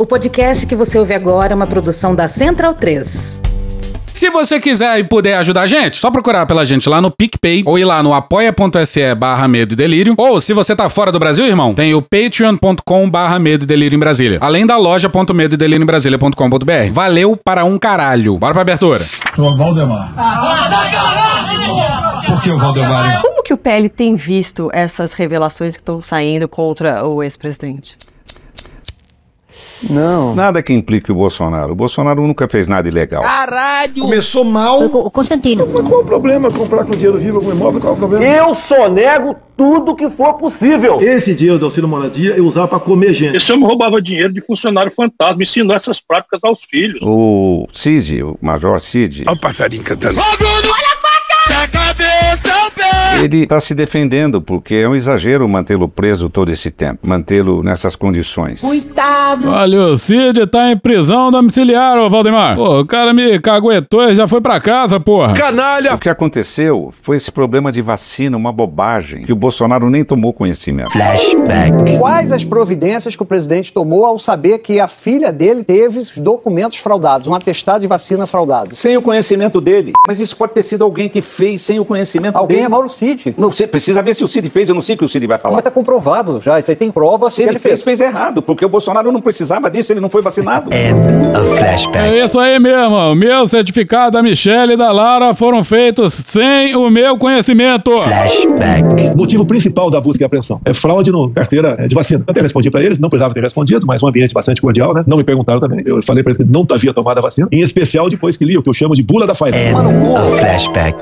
O podcast que você ouve agora é uma produção da Central 3. Se você quiser e puder ajudar a gente, só procurar pela gente lá no PicPay ou ir lá no apoia.se barra medo e delírio. Ou se você tá fora do Brasil, irmão, tem o patreon.com barra medo e delírio em Brasília. Além da loja.medo e delírio em Brasília.com.br. Valeu para um caralho. Bora pra abertura. Pro Valdemar. Por que o Valdemar? Como que o PL tem visto essas revelações que estão saindo contra o ex-presidente? Não. Nada que implique o Bolsonaro. O Bolsonaro nunca fez nada ilegal. Começou mal. O Constantino. Mas qual o problema? Comprar com dinheiro vivo algum imóvel? Qual o problema? Eu sonego tudo que for possível. Esse dinheiro do auxílio moradia eu usava para comer gente. Esse homem roubava dinheiro de funcionário fantasma, ensinou essas práticas aos filhos. O Cid, o Major Cid, Olha o passarinho cantando. Ele está se defendendo porque é um exagero mantê-lo preso todo esse tempo, mantê-lo nessas condições. Olha, o Cid tá em prisão domiciliar, ô Valdemar. Pô, o cara me caguetou e já foi pra casa, porra. Canalha! O que aconteceu foi esse problema de vacina, uma bobagem, que o Bolsonaro nem tomou conhecimento. Quais as providências que o presidente tomou ao saber que a filha dele teve os documentos fraudados, um atestado de vacina fraudado? Sem o conhecimento dele. Mas isso pode ter sido alguém que fez sem o conhecimento Alguém dele. é Mauro Cid. Não, você precisa ver se o Cid fez, eu não sei o que o Cid vai Mas falar. tá comprovado já, isso aí tem prova Se ele ele fez, fez. fez errado, porque o Bolsonaro não precisava disso, ele não foi vacinado. É isso aí mesmo. O meu certificado da Michelle e da Lara foram feitos sem o meu conhecimento. O motivo principal da busca e apreensão é fraude no carteira de vacina. Eu até respondi para eles, não precisava ter respondido, mas um ambiente bastante cordial, né? Não me perguntaram também. Eu falei para eles que não havia tomado a vacina, em especial depois que li o que eu chamo de bula da Pfizer.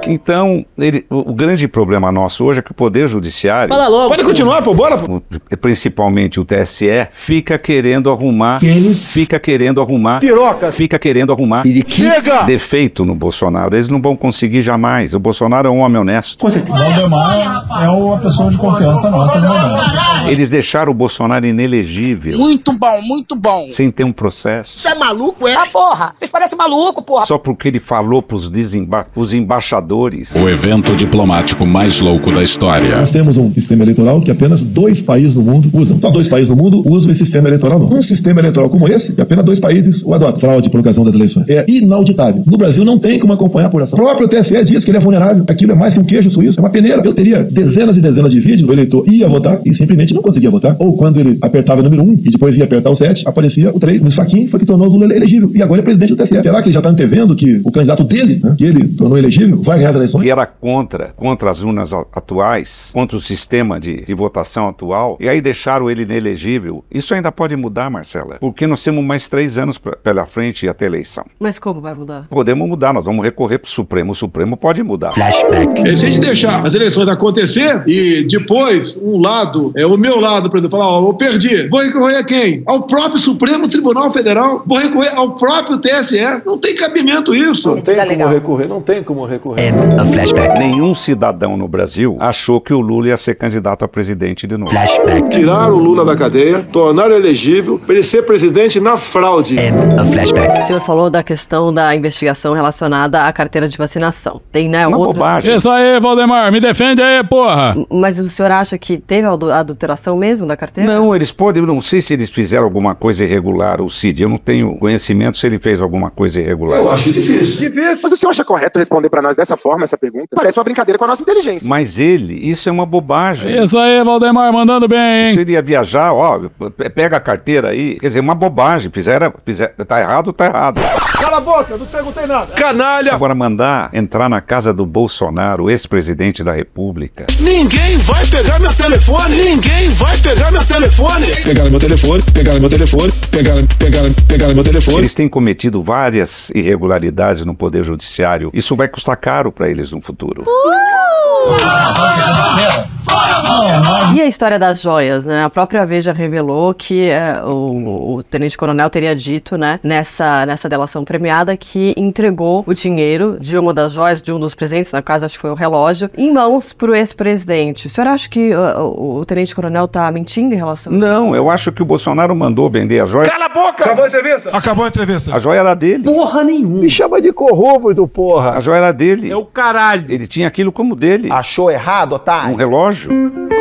Então, ele- o, o grande problema nosso hoje é que o Poder Judiciário, logo. Pode continuar, pô, bora, pô. principalmente o TSE, fica querendo arrumar, fica querendo arrumar, Piroca. fica querendo arrumar Chega! defeito no Bolsonaro. Eles não vão conseguir jamais. O Bolsonaro é um homem honesto. Valdemar é uma pessoa de confiança nossa no momento. Eles deixaram o Bolsonaro inelegível, Muito bom, muito bom. sem ter um processo. Você é maluco, é? Ah, porra! Vocês parecem maluco, porra! Só porque ele falou para os embaixadores. O evento diplomático mais louco da história. Nós temos um sistema eleitoral que apenas dois países no mundo usam. Só dois países no mundo usam esse sistema eleitoral. Não. Um sistema eleitoral como esse, que apenas dois países o adotam. Fraude, prorrogação das eleições. É inauditável. No Brasil não tem como acompanhar a apuração. O próprio TSE diz que ele é vulnerável. Aquilo é mais que um queijo suíço. É uma peneira. Eu teria dezenas e dezenas de vídeos. O eleitor ia votar e simplesmente não conseguia votar. Ou quando ele apertava o número 1 e depois ia apertar o 7, aparecia o 3. Isso aqui foi que tornou o Lula elegível. E agora é presidente do TSE. Será que ele já está antevendo que o candidato dele, né, que ele tornou elegível, vai ganhar as eleições? que era contra, contra as urnas a- atuais, contra o sistema de, de votação atual, e aí deixaram ele inelegível. Isso ainda pode mudar, Marcela, porque nós temos mais três anos pra- pela frente até a eleição. Mas como vai mudar? Podemos mudar, nós vamos recorrer para o Supremo, o Supremo pode mudar. Se a gente deixar as eleições acontecer e depois um lado, é, o meu lado, por exemplo, falar, ó, eu perdi, vou recorrer a quem? Ao próprio Supremo Tribunal Federal, vou recorrer ao próprio TSE. Não tem cabimento isso. Não tem como recorrer, não tem como recorrer. Nenhum cidadão no Brasil achou que o Lula ia ser candidato a presidente de novo. Tirar o Lula da cadeia, tornar elegível para ele ser presidente na fraude. O senhor falou da questão da investigação relacionada à carteira de vacinação. Tem, né, Uma outras... bobagem. Isso aí, Valdemar. Me defende aí, porra. Mas o senhor acha que teve adu- adulteração mesmo da carteira? Não, eles podem, eu não sei se eles fizeram alguma coisa irregular, o Cid, eu não tenho conhecimento se ele fez alguma coisa irregular. acho difícil. Difícil. Mas o senhor acha correto responder para nós dessa forma essa pergunta? Parece uma brincadeira com a nossa inteligência. Mas ele, isso é uma bobagem. Isso aí, Valdemar, mandando bem, Se hein? ele ia viajar, ó, pe- pega a carteira aí. Quer dizer, uma bobagem. Fizeram, fizeram, tá errado, tá errado. Cala a boca, não perguntei nada. Canalha! Agora mandar entrar na casa do Bolsonaro, ex-presidente da República. Ninguém vai pegar meu telefone! Ninguém vai pegar meu telefone! Pegaram meu telefone, pegaram meu telefone, pegaram, pegaram, pegaram meu telefone. Eles têm cometido várias irregularidades no Poder Judiciário. Isso vai custar caro para eles no futuro. 哇好险好险 E a história das joias, né? A própria Veja revelou que é, o, o tenente-coronel teria dito, né, nessa, nessa delação premiada, que entregou o dinheiro de uma das joias, de um dos presentes, na casa acho que foi o relógio, em mãos pro ex-presidente. O senhor acha que uh, o, o tenente-coronel tá mentindo em relação a isso? Não, eu acho que o Bolsonaro mandou vender a joia. Cala a boca! Acabou a entrevista? Acabou a entrevista. A joia era dele. Porra nenhuma. Me chama de corrupto, porra. A joia era dele. É o caralho. Ele tinha aquilo como dele. Achou errado, otário? Um relógio?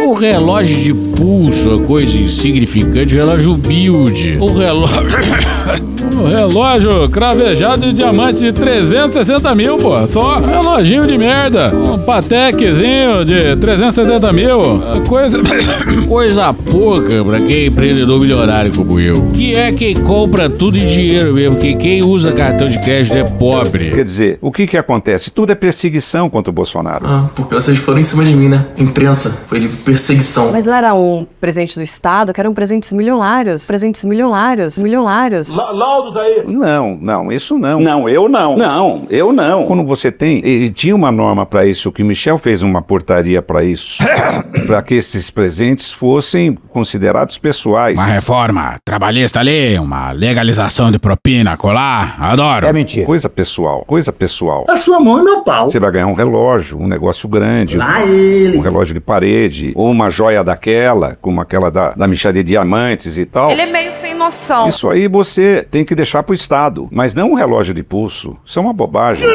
O relógio de pulso, a coisa insignificante, relógio build. O relógio. O relógio cravejado de diamante de 360 mil, pô. Só reloginho de merda. Um patequezinho de 370 mil. Coisa. Coisa pouca pra quem é empreendedor milionário como eu. Que é quem compra tudo em dinheiro mesmo, porque quem usa cartão de crédito é pobre. Quer dizer, o que que acontece? Tudo é perseguição contra o Bolsonaro. Ah, porque vocês foram em cima de mim, né? Imprensa. Foi de perseguição. Mas não era um presente do Estado, que eram presentes milionários. Presentes milionários. Milionários. Laudos aí. Não, não, isso não. Não, eu não. Não, eu não. Quando você tem, e tinha uma norma para isso, que o Michel fez uma portaria para isso, para que esses presentes fossem considerados pessoais. Uma reforma trabalhista ali, uma legalização de propina, colar. Adoro. É mentira. Coisa pessoal, coisa pessoal. A sua mão e meu pau. Você vai ganhar um relógio, um negócio grande, Lá ele. um relógio de parede, ou uma joia daquela, como aquela da, da Michel de Diamantes e tal. Ele é meio sem noção. Isso aí você tem que deixar pro Estado, mas não um relógio de pulso. Isso é uma bobagem.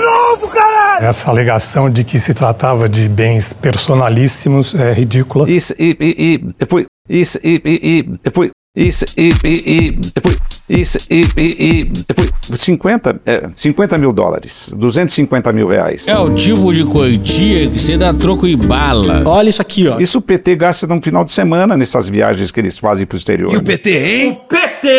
Essa alegação de que se tratava de bens personalíssimos é ridícula. Isso, e, e, e foi. Isso, e, e, e foi. Isso, e, e, e foi. E, e, e foi 50, é, 50 mil dólares, 250 mil reais. É o tipo de quantia que você dá troco em bala. Olha isso aqui, ó. Isso o PT gasta num final de semana nessas viagens que eles fazem pro exterior. né? PT, hein?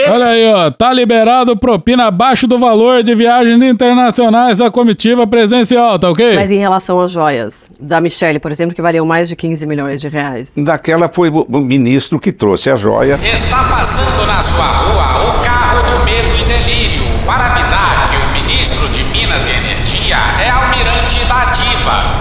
Olha aí, ó. Tá liberado propina abaixo do valor de viagens internacionais da comitiva presidencial, tá ok? Mas em relação às joias da Michelle, por exemplo, que valiam mais de 15 milhões de reais. Daquela foi o o ministro que trouxe a joia. Está passando na sua rua o carro do medo e delírio para avisar que o ministro de Minas e Energia é almirante da ativa.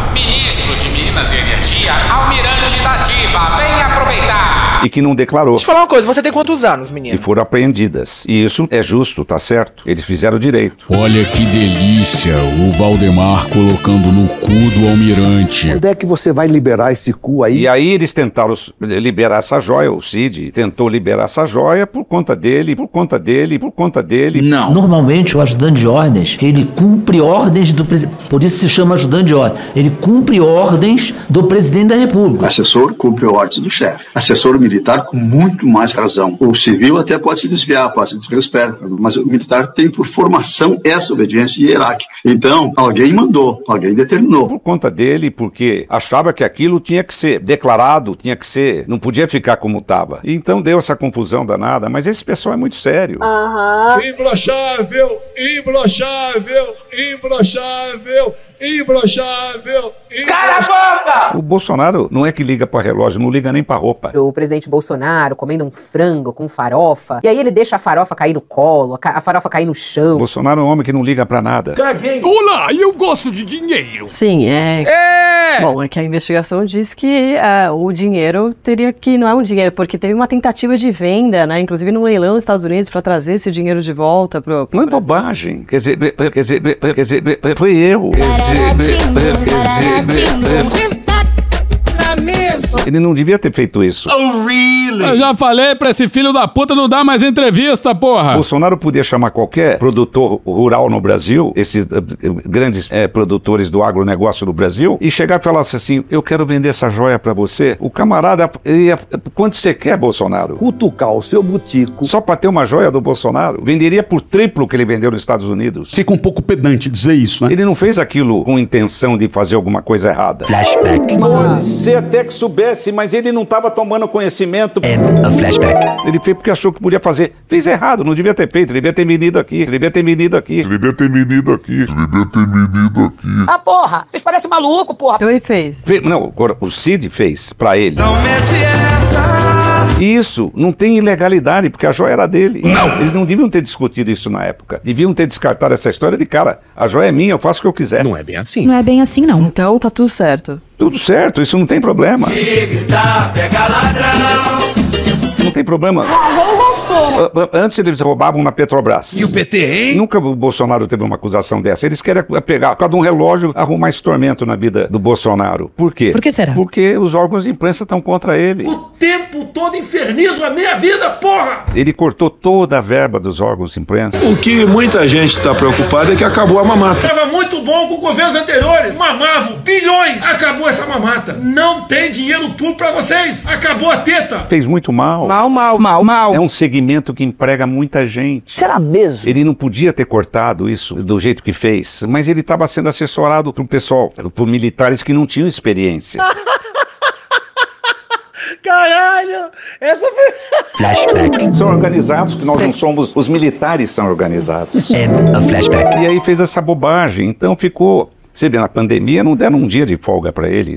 Minas e Energia, almirante da ativa, vem aproveitar. E que não declarou. Deixa eu falar uma coisa, você tem quantos anos, menino? E foram apreendidas. E isso é justo, tá certo. Eles fizeram direito. Olha que delícia, o Valdemar colocando no cu do almirante. Quando é que você vai liberar esse cu aí? E aí eles tentaram liberar essa joia, o Cid tentou liberar essa joia por conta dele, por conta dele, por conta dele. Não. Normalmente, o ajudante de ordens, ele cumpre ordens do presidente. Por isso se chama ajudante de ordem. Ele cumpre ordens do presidente da República. Assessor cumpre ordens do chefe. Assessor militar com muito mais razão. O civil até pode se desviar, pode se desrespeitar, mas o militar tem por formação essa obediência hierárquica. Então, alguém mandou, alguém determinou. Por conta dele, porque achava que aquilo tinha que ser declarado, tinha que ser, não podia ficar como estava. Então deu essa confusão danada, mas esse pessoal é muito sério. Imbrochável, imbrochável, imbrochável, imbrochável. Cala a boca! O Bolsonaro não é que liga para relógio, não liga nem para roupa. O presidente Bolsonaro comendo um frango com farofa. E aí ele deixa a farofa cair no colo, a farofa cair no O chão. Bolsonaro é um homem que não liga para nada. Olá, eu gosto de dinheiro. Sim, é. É! Bom, é que a investigação diz que ah, o dinheiro teria que. Não é um dinheiro, porque teve uma tentativa de venda, né? Inclusive no leilão nos Estados Unidos para trazer esse dinheiro de volta pro. pro Não é bobagem. Quer dizer, quer dizer, quer dizer, foi eu. Quer dizer, quer ele não devia ter feito isso. Eu já falei pra esse filho da puta não dar mais entrevista, porra. Bolsonaro podia chamar qualquer produtor rural no Brasil, esses eh, grandes eh, produtores do agronegócio no Brasil, e chegar e falar assim: eu quero vender essa joia pra você. O camarada ia. Quanto você quer, Bolsonaro? Cutucar o seu butico. Só pra ter uma joia do Bolsonaro, venderia por triplo que ele vendeu nos Estados Unidos. Fica um pouco pedante dizer isso, né? Ele não fez aquilo com intenção de fazer alguma coisa errada. Flashback. Pode ser até que soubesse, mas ele não estava tomando conhecimento. a flashback. Ele fez porque achou que podia fazer. Fez errado, não devia ter feito, devia ter venido aqui, devia ter venido aqui. Devia ter venido aqui. Devia ter venido aqui. Ah, porra! Vocês parecem maluco, porra! Então ele fez. Fe- Não, agora, o Cid fez pra ele. Isso não tem ilegalidade, porque a joia era dele. Não! Eles não deviam ter discutido isso na época. Deviam ter descartado essa história de cara. A joia é minha, eu faço o que eu quiser. Não é bem assim. Não é bem assim, não. Então tá tudo certo. Tudo certo, isso não tem problema. Não tem problema. Ah, Antes eles roubavam na Petrobras. E o PT, hein? Nunca o Bolsonaro teve uma acusação dessa. Eles querem pegar, por causa de um relógio, arrumar esse tormento na vida do Bolsonaro. Por quê? Por que será? Porque os órgãos de imprensa estão contra ele. O tempo todo infernizo a minha vida, porra! Ele cortou toda a verba dos órgãos de imprensa. O que muita gente está preocupada é que acabou a mamata. Tava muito bom com governos anteriores. Mamavam bilhões. Acabou essa mamata. Não tem dinheiro público pra vocês. Acabou a teta. Fez muito mal. Mal, mal, mal, mal. É um segmento que emprega muita gente. Será mesmo? Ele não podia ter cortado isso do jeito que fez, mas ele estava sendo assessorado por um pessoal, por militares que não tinham experiência. Caralho! Essa foi. Flashback. São organizados, que nós não somos. Os militares são organizados. É a flashback. E aí fez essa bobagem. Então ficou. Você vê, na pandemia não deram um dia de folga pra ele.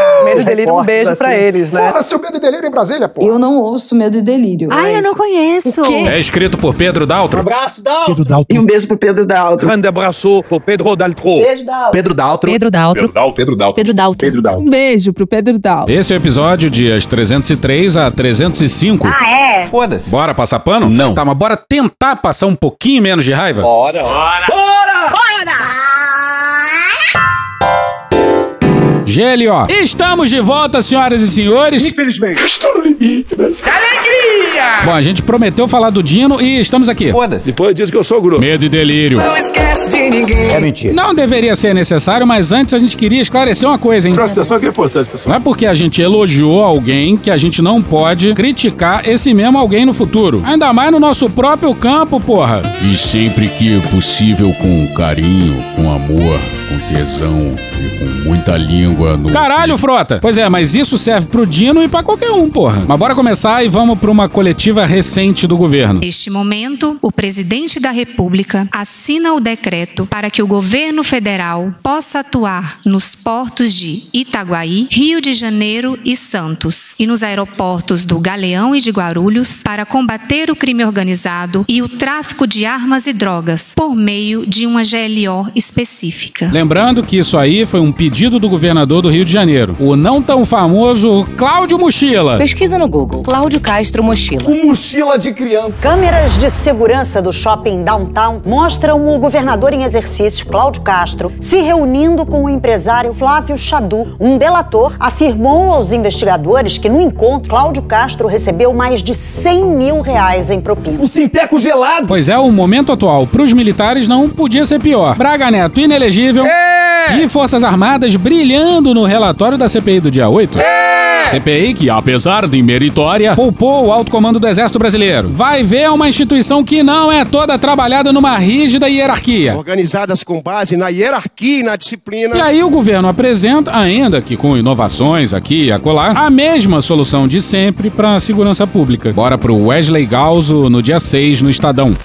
Medo e delírio, um beijo pra eles, né? Fala seu medo e delírio em Brasília, pô. Eu não ouço Medo e Delírio. Ai, eu não conheço. É escrito por Pedro Daltro. abraço, Dal. Pedro Daltro. E um beijo pro Pedro Daltro. Grande abraço pro Pedro Daltro. Beijo, Daltro. Pedro Daltro. Pedro Daltro. Pedro Daltro. Pedro Daltro. Pedro Daltro. Um beijo pro Pedro Daltro. Esse é o episódio dias 303 a 305. Ah, é? Foda-se. Bora passar pano? Não. Tá, mas bora tentar passar um pouquinho menos de raiva? Bora. Bora. Bora. GLO. Estamos de volta, senhoras e senhores. Infelizmente. Estou no limite. Que alegria! Bom, a gente prometeu falar do Dino e estamos aqui. Foda-se. Depois diz que eu sou grosso. Medo e delírio. Não esquece de ninguém. É mentira. Não deveria ser necessário, mas antes a gente queria esclarecer uma coisa, hein? Presta atenção que é importante, pessoal. Não é porque a gente elogiou alguém que a gente não pode criticar esse mesmo alguém no futuro. Ainda mais no nosso próprio campo, porra. E sempre que possível, com carinho, com amor, com tesão e com muita língua no. Caralho, frota! Pois é, mas isso serve pro Dino e pra qualquer um, porra. Mas bora começar e vamos pra uma coletiva recente do governo. Neste momento, o presidente da República assina o decreto para que o governo federal possa atuar nos portos de Itaguaí, Rio de Janeiro e Santos e nos aeroportos do Galeão e de Guarulhos para combater o crime organizado e o tráfico de armas e drogas por meio de uma GLO específica. Lembrando que isso aí foi um pedido do governador do Rio de Janeiro, o não tão famoso Cláudio Mochila. Pesquisa no Google. Cláudio Castro Mochila. Um mochila de criança. Câmeras de segurança do shopping Downtown mostram o governador em exercício, Cláudio Castro, se reunindo com o empresário Flávio Chadu. Um delator afirmou aos investigadores que no encontro, Cláudio Castro recebeu mais de 100 mil reais em propina. Um sinteco gelado. Pois é, o momento atual pros militares não podia ser pior. Braga Neto inelegível e Forças Armadas brilhando no relatório da CPI do dia 8. CPI que, apesar de meritória, poupou o alto comando do Exército Brasileiro. Vai ver uma instituição que não é toda trabalhada numa rígida hierarquia. Organizadas com base na hierarquia e na disciplina. E aí o governo apresenta, ainda que com inovações aqui e acolá, a mesma solução de sempre para a segurança pública. Bora pro Wesley Galzo no dia 6 no Estadão.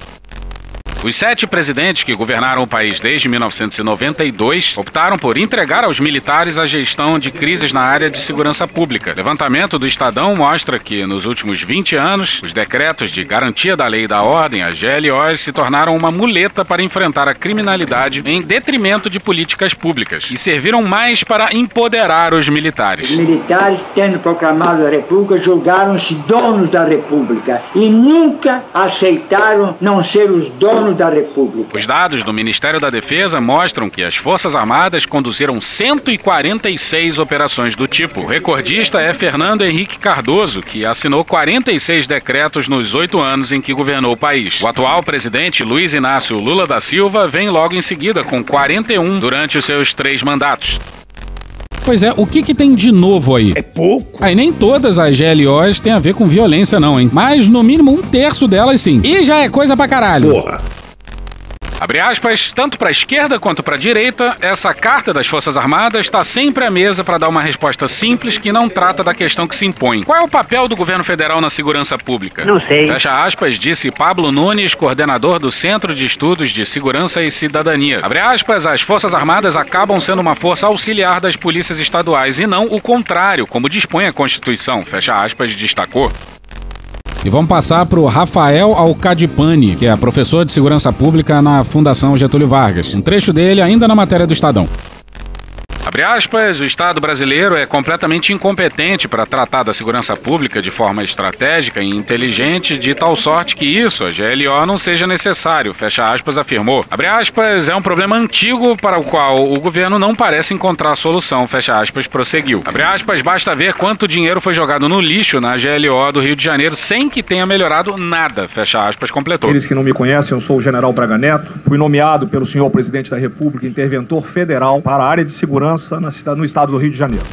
Os sete presidentes que governaram o país desde 1992 optaram por entregar aos militares a gestão de crises na área de segurança pública. Levantamento do Estadão mostra que, nos últimos 20 anos, os decretos de garantia da lei e da ordem, as GLOs, se tornaram uma muleta para enfrentar a criminalidade em detrimento de políticas públicas e serviram mais para empoderar os militares. Os militares, tendo proclamado a República, julgaram-se donos da República e nunca aceitaram não ser os donos da República. Os dados do Ministério da Defesa mostram que as Forças Armadas conduziram 146 operações do tipo. O recordista é Fernando Henrique Cardoso, que assinou 46 decretos nos oito anos em que governou o país. O atual presidente Luiz Inácio Lula da Silva vem logo em seguida com 41 durante os seus três mandatos. Pois é, o que, que tem de novo aí? É pouco. Aí nem todas as GLOs têm a ver com violência, não, hein? Mas no mínimo um terço delas sim. E já é coisa pra caralho. Porra. Abre aspas, tanto para a esquerda quanto para a direita, essa carta das Forças Armadas está sempre à mesa para dar uma resposta simples que não trata da questão que se impõe. Qual é o papel do governo federal na segurança pública? Não sei. Fecha aspas, disse Pablo Nunes, coordenador do Centro de Estudos de Segurança e Cidadania. Abre aspas, as Forças Armadas acabam sendo uma força auxiliar das polícias estaduais e não o contrário, como dispõe a Constituição. Fecha aspas, destacou. E vamos passar para o Rafael Alcadipani, que é professor de segurança pública na Fundação Getúlio Vargas. Um trecho dele ainda na matéria do Estadão. Abre aspas, o Estado brasileiro é completamente incompetente para tratar da segurança pública de forma estratégica e inteligente, de tal sorte que isso, a GLO, não seja necessário, fecha aspas, afirmou. Abre aspas, é um problema antigo para o qual o governo não parece encontrar solução, fecha aspas, prosseguiu. Abre aspas, basta ver quanto dinheiro foi jogado no lixo na GLO do Rio de Janeiro sem que tenha melhorado nada, fecha aspas, completou. Aqueles que não me conhecem, eu sou o General Braga Neto, fui nomeado pelo senhor presidente da República interventor federal para a área de segurança na cidade, no estado do Rio de Janeiro.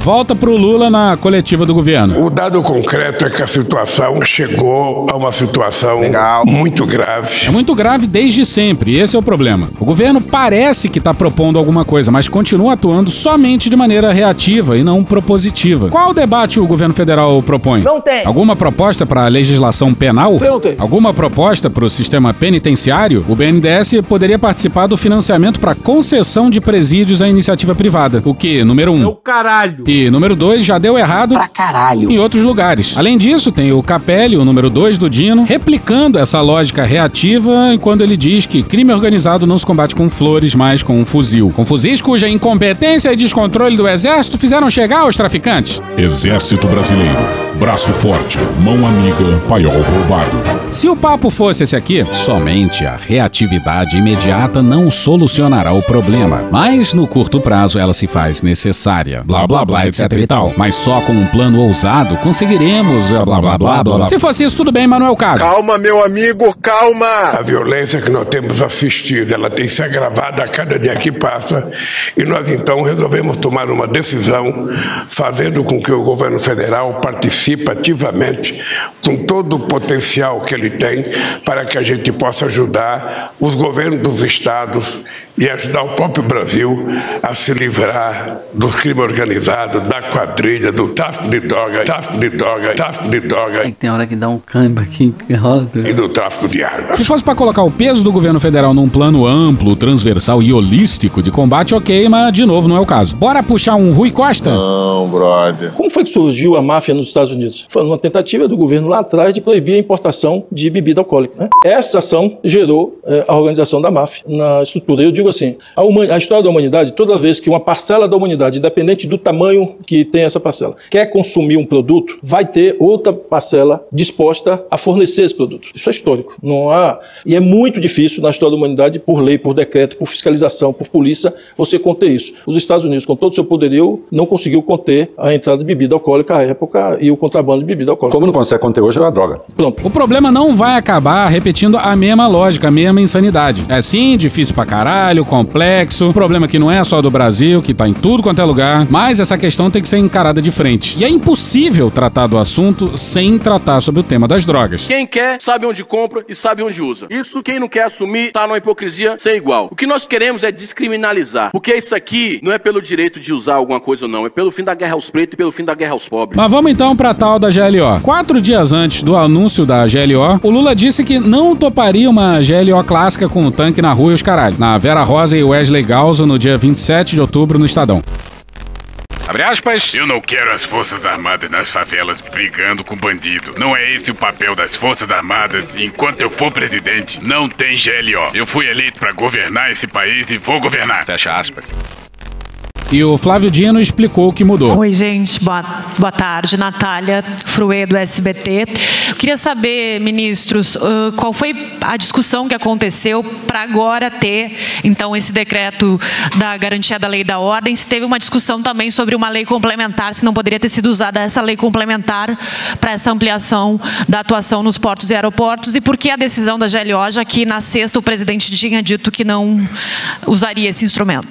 Volta pro Lula na coletiva do governo. O dado concreto é que a situação chegou a uma situação muito grave. É muito grave desde sempre, esse é o problema. O governo parece que está propondo alguma coisa, mas continua atuando somente de maneira reativa e não propositiva. Qual debate o governo federal propõe? Não tem. Alguma proposta para a legislação penal? Não tem. Alguma proposta para o sistema penitenciário? O BNDES poderia participar do financiamento para concessão de presídios à iniciativa privada. O que? Número um. É o caralho. E número 2 já deu errado Pra caralho. em outros lugares. Além disso, tem o Capelli, o número 2 do Dino, replicando essa lógica reativa quando ele diz que crime organizado não se combate com flores, mas com um fuzil. Com fuzis cuja incompetência e descontrole do exército fizeram chegar aos traficantes. Exército Brasileiro. Braço forte, mão amiga, paiol roubado. Se o papo fosse esse aqui, somente a reatividade imediata não solucionará o problema. Mas no curto prazo ela se faz necessária. Blá blá blá, etc e tal. Mas só com um plano ousado conseguiremos blá blá blá blá blá. Se fosse isso, tudo bem, mas não é o caso. Calma, meu amigo, calma! A violência que nós temos assistido, ela tem se agravado a cada dia que passa e nós então resolvemos tomar uma decisão fazendo com que o governo federal participe ativamente com todo o potencial que ele tem para que a gente possa ajudar os governos dos estados e ajudar o próprio Brasil a se livrar do crime organizado, da quadrilha, do tráfico de droga, tráfico de droga, tráfico de droga Tem hora que dá um câmbio aqui, que rosa. e do tráfico de armas. Se fosse para colocar o peso do governo federal num plano amplo, transversal e holístico de combate, ok, mas de novo não é o caso. Bora puxar um Rui Costa? Não, brother. Como foi que surgiu a máfia nos Estados Unidos? Foi uma tentativa do governo lá atrás de proibir a importação de bebida alcoólica. né? Essa ação gerou eh, a organização da máfia na estrutura. Eu digo assim, a, a história da humanidade, toda vez que uma parcela da humanidade, independente do tamanho que tem essa parcela, quer consumir um produto, vai ter outra parcela disposta a fornecer esse produto. Isso é histórico. Não há e é muito difícil na história da humanidade, por lei, por decreto, por fiscalização, por polícia, você conter isso. Os Estados Unidos, com todo o seu poderio, não conseguiu conter a entrada de bebida alcoólica à época e o contrabando de bebida alcoólica. Como não consegue conter hoje, é uma droga. Pronto. O problema não vai acabar repetindo a mesma lógica, a mesma insanidade. É sim, difícil pra caralho, complexo. Problema que não é só do Brasil, que tá em tudo quanto é lugar. Mas essa questão tem que ser encarada de frente. E é impossível tratar do assunto sem tratar sobre o tema das drogas. Quem quer, sabe onde compra e sabe onde usa. Isso quem não quer assumir tá numa hipocrisia sem igual. O que nós queremos é descriminalizar. Porque isso aqui não é pelo direito de usar alguma coisa ou não, é pelo fim da guerra aos pretos e pelo fim da guerra aos pobres. Mas vamos então pra tal da GLO. Quatro dias antes do anúncio da GLO, o Lula disse que não toparia uma GLO clássica com o tanque na rua e os caralho. Na Vera Rosa e Wesley Galzo no dia 27 de outubro no Estadão. Abre aspas. Eu não quero as Forças Armadas nas favelas brigando com bandido. Não é esse o papel das Forças Armadas. Enquanto eu for presidente, não tem GLO. Eu fui eleito para governar esse país e vou governar. Fecha aspas. E o Flávio Dino explicou o que mudou. Oi, gente. Boa, boa tarde. Natália Fruê, do SBT. Eu queria saber, ministros, qual foi a discussão que aconteceu para agora ter, então, esse decreto da garantia da lei e da ordem? Se teve uma discussão também sobre uma lei complementar, se não poderia ter sido usada essa lei complementar para essa ampliação da atuação nos portos e aeroportos? E por que a decisão da GLO, já que na sexta o presidente tinha dito que não usaria esse instrumento?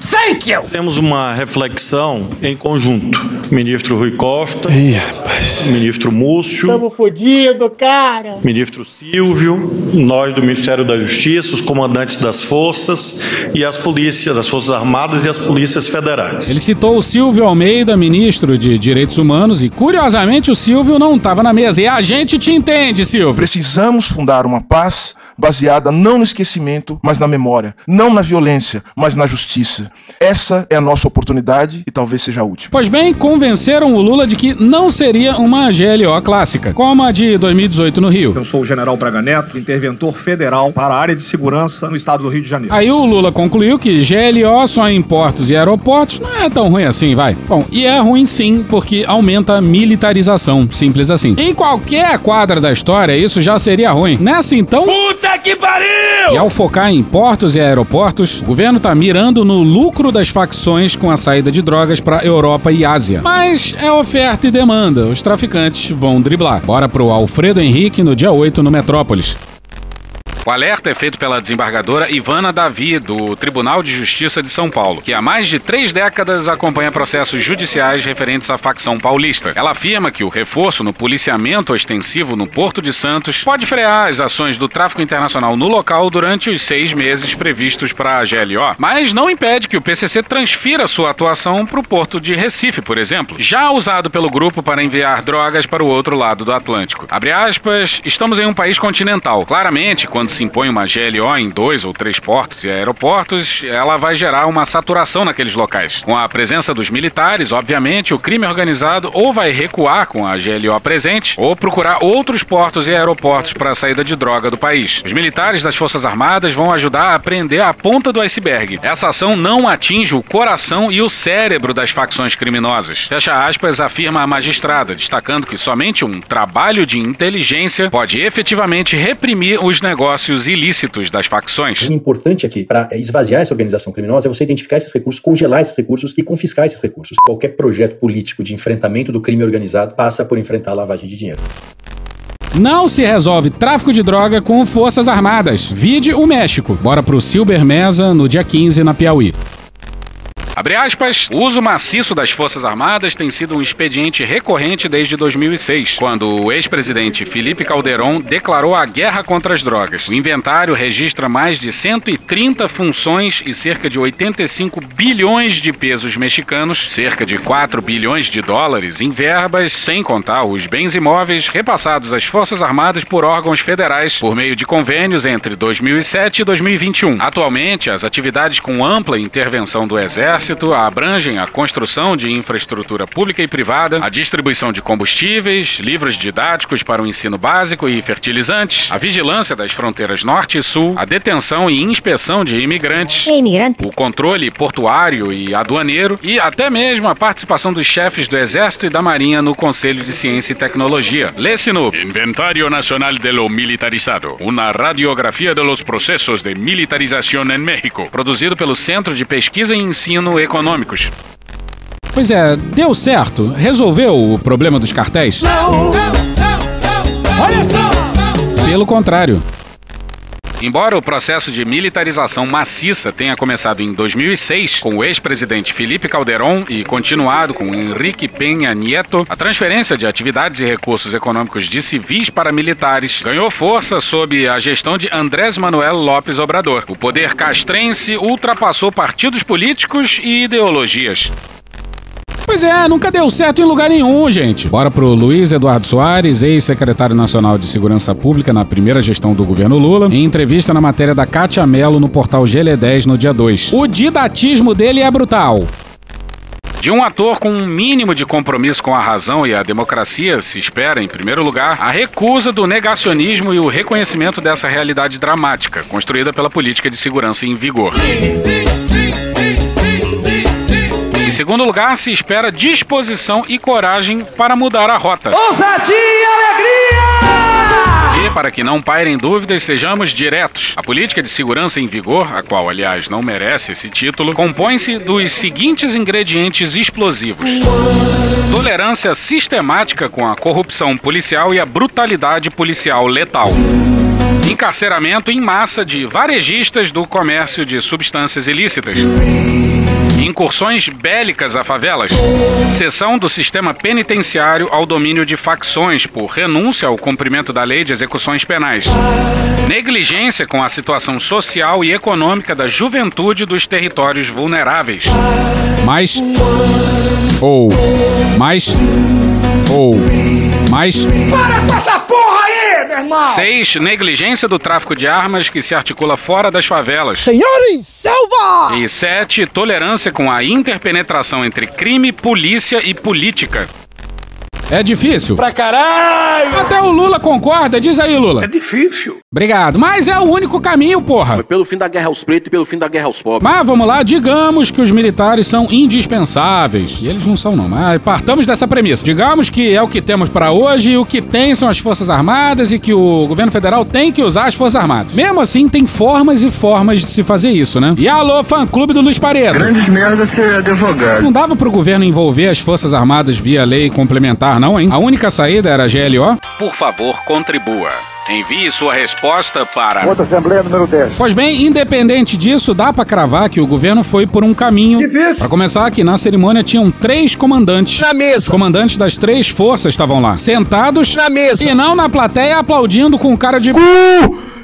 Temos uma reflexão em conjunto. Ministro Rui Costa, federais. Ministro Múcio. Tamo fodido, cara. Ministro Silvio, nós do Ministério da Justiça, os comandantes das forças e as polícias, as Forças Armadas e as polícias federais. Ele citou o Silvio Almeida, ministro de Direitos Humanos, e curiosamente o Silvio não estava na mesa. E a gente te entende, Silvio. Precisamos fundar uma paz baseada não no esquecimento, mas na memória. Não na violência, mas na justiça. Essa é a nossa oportunidade e talvez seja a última. Pois bem, convenceram o Lula de que não seria uma GLO clássica, como a de 2018 no Rio. Eu sou o general Braga Neto, interventor federal para a área de segurança no estado do Rio de Janeiro. Aí o Lula concluiu que GLO só em portos e aeroportos não é tão ruim assim, vai. Bom, e é ruim sim, porque aumenta a militarização, simples assim. Em qualquer quadra da história, isso já seria ruim. Nessa então. Puta que pariu! E ao focar em portos e aeroportos, o governo tá mirando no lucro das facções com a saída de drogas para Europa e Ásia. Mas é oferta e demanda, os traficantes vão driblar. Bora pro Alfredo Henrique no dia 8 no Metrópolis. O alerta é feito pela desembargadora Ivana Davi, do Tribunal de Justiça de São Paulo, que há mais de três décadas acompanha processos judiciais referentes à facção paulista. Ela afirma que o reforço no policiamento ostensivo no Porto de Santos pode frear as ações do tráfico internacional no local durante os seis meses previstos para a GLO, mas não impede que o PCC transfira sua atuação para o Porto de Recife, por exemplo, já usado pelo grupo para enviar drogas para o outro lado do Atlântico. Abre aspas, estamos em um país continental. Claramente, quando se impõe uma GLO em dois ou três portos e aeroportos, ela vai gerar uma saturação naqueles locais. Com a presença dos militares, obviamente, o crime organizado ou vai recuar com a GLO presente ou procurar outros portos e aeroportos para a saída de droga do país. Os militares das Forças Armadas vão ajudar a prender a ponta do iceberg. Essa ação não atinge o coração e o cérebro das facções criminosas. Fecha aspas, afirma a magistrada, destacando que somente um trabalho de inteligência pode efetivamente reprimir os negócios ilícitos das facções. O importante aqui, para esvaziar essa organização criminosa, é você identificar esses recursos, congelar esses recursos e confiscar esses recursos. Qualquer projeto político de enfrentamento do crime organizado passa por enfrentar a lavagem de dinheiro. Não se resolve tráfico de droga com forças armadas. Vide o México. Bora pro Silber Mesa no dia 15 na Piauí. Abre aspas, o uso maciço das Forças Armadas tem sido um expediente recorrente desde 2006, quando o ex-presidente Felipe Calderon declarou a guerra contra as drogas. O inventário registra mais de 130 funções e cerca de 85 bilhões de pesos mexicanos, cerca de 4 bilhões de dólares em verbas, sem contar os bens imóveis repassados às Forças Armadas por órgãos federais por meio de convênios entre 2007 e 2021. Atualmente, as atividades com ampla intervenção do Exército abrangem a construção de infraestrutura pública e privada, a distribuição de combustíveis, livros didáticos para o ensino básico e fertilizantes, a vigilância das fronteiras norte e sul, a detenção e inspeção de imigrantes, o controle portuário e aduaneiro e até mesmo a participação dos chefes do Exército e da Marinha no Conselho de Ciência e Tecnologia. Lê-se no Inventario Nacional de lo Militarizado, uma radiografia de los procesos de militarização em México, produzido pelo Centro de Pesquisa e Ensino Econômicos. Pois é, deu certo? Resolveu o problema dos cartéis? Não, não, não, não. Olha só! Pelo contrário. Embora o processo de militarização maciça tenha começado em 2006 com o ex-presidente Felipe Calderón e continuado com Henrique Penha Nieto, a transferência de atividades e recursos econômicos de civis para militares ganhou força sob a gestão de Andrés Manuel Lopes Obrador. O poder castrense ultrapassou partidos políticos e ideologias. Pois é, nunca deu certo em lugar nenhum, gente. Bora pro Luiz Eduardo Soares, ex-secretário nacional de Segurança Pública na primeira gestão do governo Lula, em entrevista na matéria da Cátia Mello no portal GL10 no dia 2. O didatismo dele é brutal. De um ator com um mínimo de compromisso com a razão e a democracia, se espera, em primeiro lugar, a recusa do negacionismo e o reconhecimento dessa realidade dramática, construída pela política de segurança em vigor. Em segundo lugar, se espera disposição e coragem para mudar a rota. Ousadia e alegria! E, para que não pairem dúvidas, sejamos diretos. A política de segurança em vigor, a qual, aliás, não merece esse título, compõe-se dos seguintes ingredientes explosivos: tolerância sistemática com a corrupção policial e a brutalidade policial letal. Encarceramento em massa de varejistas do comércio de substâncias ilícitas Incursões bélicas a favelas. Cessão do sistema penitenciário ao domínio de facções por renúncia ao cumprimento da lei de execuções penais. Negligência com a situação social e econômica da juventude dos territórios vulneráveis. Mais. Ou. Mais. Ou. Mais. Para com essa aí, meu irmão! 6. Negligência do tráfico de armas que se articula fora das favelas. Senhores, selva! E 7. Tolerância com a interpenetração entre crime, polícia e política. É difícil? Pra caralho! Até o Lula concorda, diz aí, Lula. É difícil. Obrigado, mas é o único caminho, porra. Foi pelo fim da guerra aos pretos e pelo fim da guerra aos pobres. Mas vamos lá, digamos que os militares são indispensáveis. E eles não são, não. Mas partamos dessa premissa. Digamos que é o que temos para hoje e o que tem são as Forças Armadas e que o governo federal tem que usar as Forças Armadas. Mesmo assim, tem formas e formas de se fazer isso, né? E alô, fã-clube do Luiz Pareto. Grandes merda ser advogado. Não dava pro governo envolver as Forças Armadas via lei complementar, não, hein? A única saída era a GLO? Por favor, contribua. Envie sua resposta para. Outra Assembleia número 10. Pois bem, independente disso, dá pra cravar que o governo foi por um caminho. Difícil. Pra começar, aqui na cerimônia tinham três comandantes. Na mesa. Os comandantes das três forças estavam lá, sentados. Na mesa. E não na plateia aplaudindo com cara de.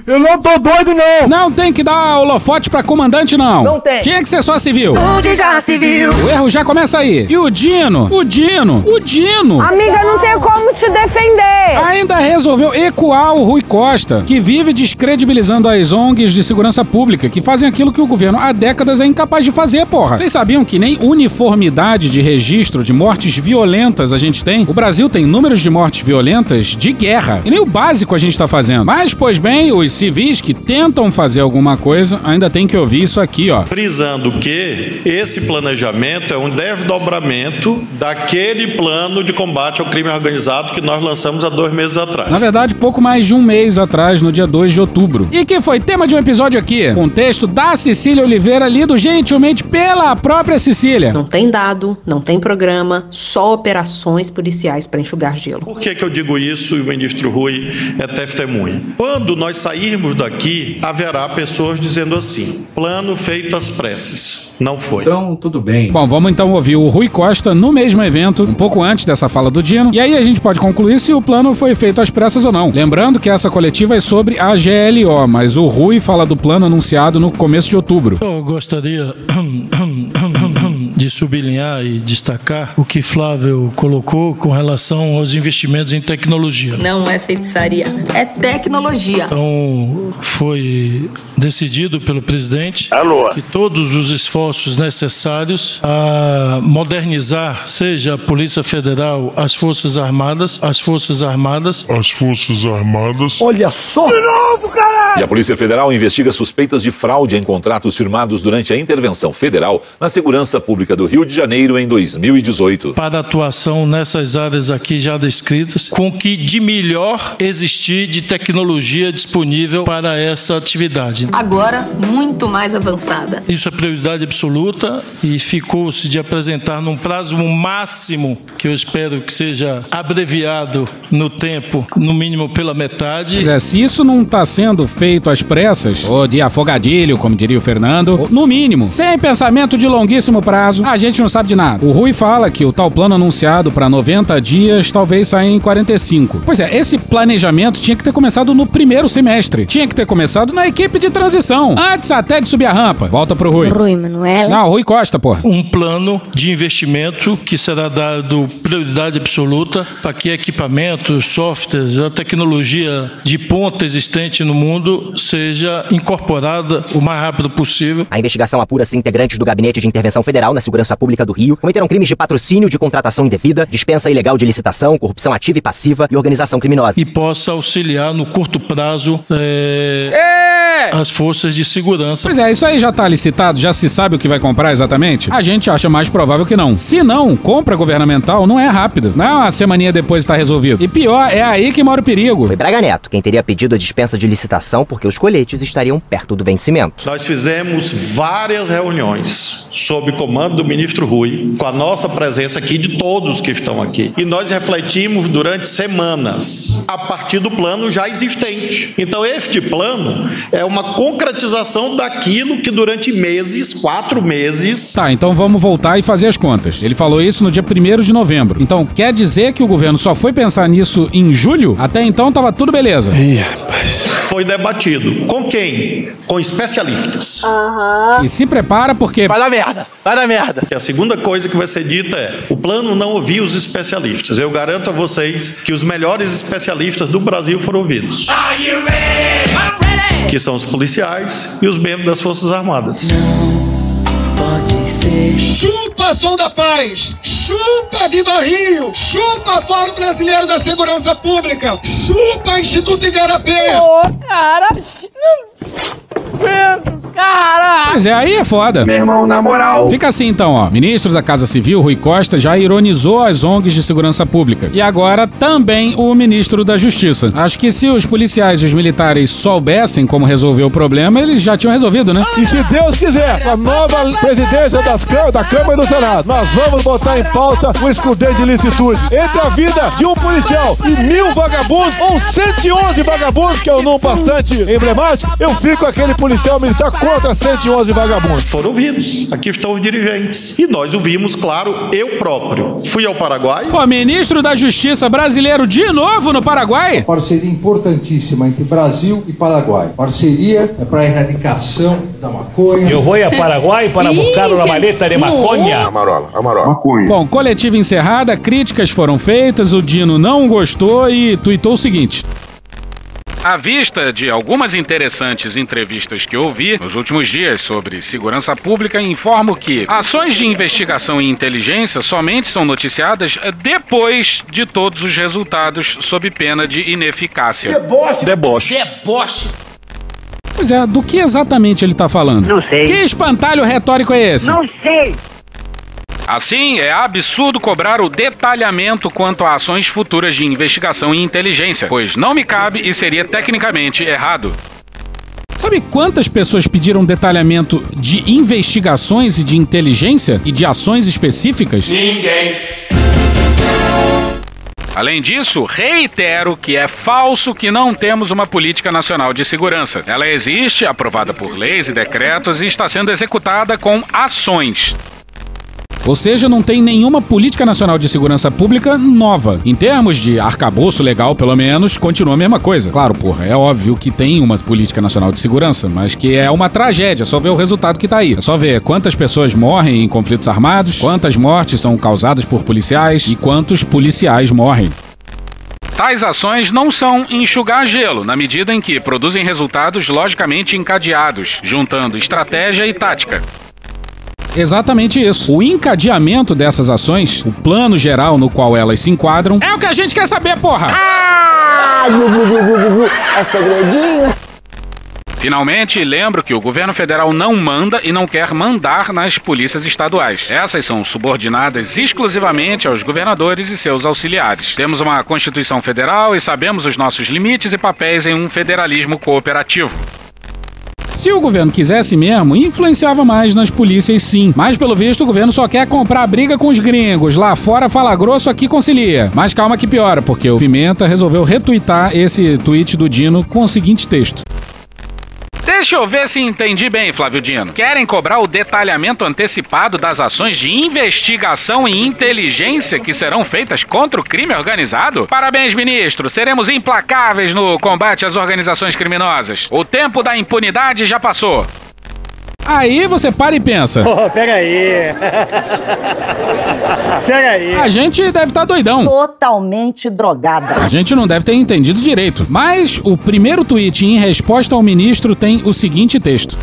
Eu não tô doido, não! Não tem que dar holofote pra comandante, não. Não tem. Tinha que ser só civil. Onde já se viu? O erro já começa aí. E o Dino? O Dino? O Dino? Amiga, não tem como te defender. Ainda resolveu ecoar o Rui Costa, que vive descredibilizando as ONGs de segurança pública, que fazem aquilo que o governo há décadas é incapaz de fazer, porra. Vocês sabiam que nem uniformidade de registro de mortes violentas a gente tem? O Brasil tem números de mortes violentas de guerra. E nem o básico a gente tá fazendo. Mas, pois bem, os civis que tentam fazer alguma coisa ainda tem que ouvir isso aqui, ó. Frisando que esse planejamento é um desdobramento daquele plano de combate ao crime organizado que nós lançamos há dois meses atrás. Na verdade, pouco mais de um mês atrás, no dia 2 de outubro. E que foi tema de um episódio aqui, com texto da Cecília Oliveira, lido gentilmente pela própria Cecília. Não tem dado, não tem programa, só operações policiais para enxugar gelo. Por que, que eu digo isso e o ministro Rui é testemunha? Quando nós sairmos daqui, haverá pessoas dizendo assim: plano feito às pressas. Não foi. Então, tudo bem. Bom, vamos então ouvir o Rui Costa no mesmo evento, um pouco antes dessa fala do Dino, e aí a gente pode concluir se o plano foi feito às pressas ou não. Lembrando que essa coletiva é sobre a GLO, mas o Rui fala do plano anunciado no começo de outubro. Eu gostaria de sublinhar e destacar o que Flávio colocou com relação aos investimentos em tecnologia. Não é feitiçaria, é tecnologia. Então, foi decidido pelo presidente Alô. que todos os esforços necessários a modernizar, seja a Polícia Federal, as Forças Armadas, as Forças Armadas, as Forças Armadas. Olha só! De novo, caralho! E a Polícia Federal investiga suspeitas de fraude em contratos firmados durante a intervenção federal na segurança pública do Rio de Janeiro em 2018. para atuação nessas áreas aqui já descritas, com o que de melhor existir de tecnologia disponível para essa atividade. Agora, muito mais avançada. Isso é prioridade absoluta e ficou-se de apresentar num prazo máximo, que eu espero que seja abreviado no tempo, no mínimo pela metade. É, se isso não tá sendo feito às pressas, ou de afogadilho, como diria o Fernando, no mínimo, sem pensamento de longuíssimo prazo, a gente não sabe de nada. O Rui fala que o tal plano anunciado para 90 dias talvez saia em 45. Pois é, esse planejamento tinha que ter começado no primeiro semestre. Tinha que ter começado na equipe de transição, antes até de subir a rampa. Volta pro Rui. Rui Manuela. Não, Rui Costa, porra. Um plano de investimento que será dado prioridade absoluta para que equipamentos, softwares, a tecnologia de ponta existente no mundo seja incorporada o mais rápido possível. A investigação apura se integrantes do Gabinete de Intervenção Federal na Segurança Pública do Rio cometeram crimes de patrocínio de contratação indevida, dispensa ilegal de licitação, corrupção ativa e passiva e organização criminosa. E possa auxiliar no curto prazo é, as forças de segurança. Pois é, isso aí já tá licitado, já se sabe o que vai comprar exatamente? A gente acha mais provável que não. Se não, compra governamental não é rápido. Não é uma semaninha depois está resolvido. E pior, é aí que mora o perigo. Foi Braga Neto quem teria pedido a dispensa de licitação porque os coletes estariam perto do vencimento. Nós fizemos várias reuniões sob comando do ministro Rui, com a nossa presença aqui, de todos que estão aqui. E nós refletimos durante semanas, a partir do plano já existente. Então, este plano é uma concretização daquilo que durante meses, quatro meses. Tá, então vamos voltar e fazer as contas. Ele falou isso no dia 1 de novembro. Então, quer dizer que o governo só foi pensar nisso em julho? Até então tava tudo beleza. Ih, rapaz. Foi debatido. Com quem? Com especialistas. E se prepara porque. Vai dar merda, vai dar merda. E a segunda coisa que vai ser dita é: o plano não ouviu os especialistas. Eu garanto a vocês que os melhores especialistas do Brasil foram ouvidos. Que são os policiais e os membros das Forças Armadas. Pode Chupa, som da paz! Chupa de barril! Chupa, Fórum Brasileiro da Segurança Pública! Chupa, Instituto Igarapé! Ô, cara! Pedro, cara! Mas é, aí é foda. Meu irmão, na moral. Fica assim então, ó. Ministro da Casa Civil, Rui Costa, já ironizou as ONGs de segurança pública. E agora também o ministro da Justiça. Acho que se os policiais e os militares soubessem como resolver o problema, eles já tinham resolvido, né? E se Deus quiser, com a nova presidência das Câmara, da Câmara e do Senado, nós vamos botar em pauta o excludente de licitude. Entre a vida de um policial e mil vagabundos, ou 111 vagabundos, que é um número bastante emblemático, eu fico aquele policial militar contra 111 vagabundos. Foram ouvidos. Aqui estão os dirigentes. E nós ouvimos, claro, eu próprio. Fui ao Paraguai. Pô, ministro da Justiça brasileiro de novo no Paraguai? Parceria importantíssima entre Brasil e Paraguai. Parceria é para a erradicação da maconha. Eu vou a Paraguai para buscar uma maleta de maconha. Amarola, amarola. Maconha. Bom, coletiva encerrada, críticas foram feitas, o Dino não gostou e tuitou o seguinte. À vista de algumas interessantes entrevistas que ouvi nos últimos dias sobre segurança pública, informo que ações de investigação e inteligência somente são noticiadas depois de todos os resultados, sob pena de ineficácia. Deboche! Deboche. Deboche! Pois é, do que exatamente ele tá falando? Não sei. Que espantalho retórico é esse? Não sei! Assim, é absurdo cobrar o detalhamento quanto a ações futuras de investigação e inteligência, pois não me cabe e seria tecnicamente errado. Sabe quantas pessoas pediram detalhamento de investigações e de inteligência e de ações específicas? Ninguém! Além disso, reitero que é falso que não temos uma política nacional de segurança. Ela existe, aprovada por leis e decretos e está sendo executada com ações. Ou seja, não tem nenhuma política nacional de segurança pública nova. Em termos de arcabouço legal, pelo menos, continua a mesma coisa. Claro, porra, é óbvio que tem uma política nacional de segurança, mas que é uma tragédia, só ver o resultado que tá aí. É só ver quantas pessoas morrem em conflitos armados, quantas mortes são causadas por policiais e quantos policiais morrem. Tais ações não são enxugar gelo, na medida em que produzem resultados logicamente encadeados, juntando estratégia e tática. Exatamente isso. O encadeamento dessas ações, o plano geral no qual elas se enquadram, é o que a gente quer saber, porra! Ah. É segredinho? Finalmente, lembro que o governo federal não manda e não quer mandar nas polícias estaduais. Essas são subordinadas exclusivamente aos governadores e seus auxiliares. Temos uma Constituição Federal e sabemos os nossos limites e papéis em um federalismo cooperativo. Se o governo quisesse mesmo, influenciava mais nas polícias sim. Mas pelo visto o governo só quer comprar briga com os gringos. Lá fora fala grosso, aqui concilia. Mas calma que piora, porque o Pimenta resolveu retweetar esse tweet do Dino com o seguinte texto. Deixa eu ver se entendi bem, Flávio Dino. Querem cobrar o detalhamento antecipado das ações de investigação e inteligência que serão feitas contra o crime organizado? Parabéns, ministro. Seremos implacáveis no combate às organizações criminosas. O tempo da impunidade já passou. Aí você para e pensa. Pô, pega aí. pega aí. A gente deve estar doidão. Totalmente drogada. A gente não deve ter entendido direito. Mas o primeiro tweet em resposta ao ministro tem o seguinte texto.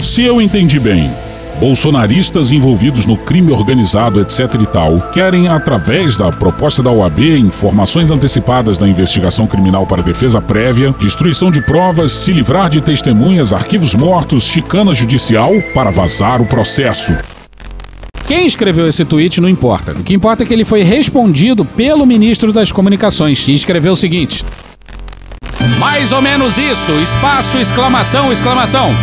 Se eu entendi bem, bolsonaristas envolvidos no crime organizado, etc e tal, querem, através da proposta da OAB, informações antecipadas da investigação criminal para defesa prévia, destruição de provas, se livrar de testemunhas, arquivos mortos, chicana judicial, para vazar o processo. Quem escreveu esse tweet não importa. O que importa é que ele foi respondido pelo ministro das Comunicações, que escreveu o seguinte: Mais ou menos isso, espaço, exclamação, exclamação.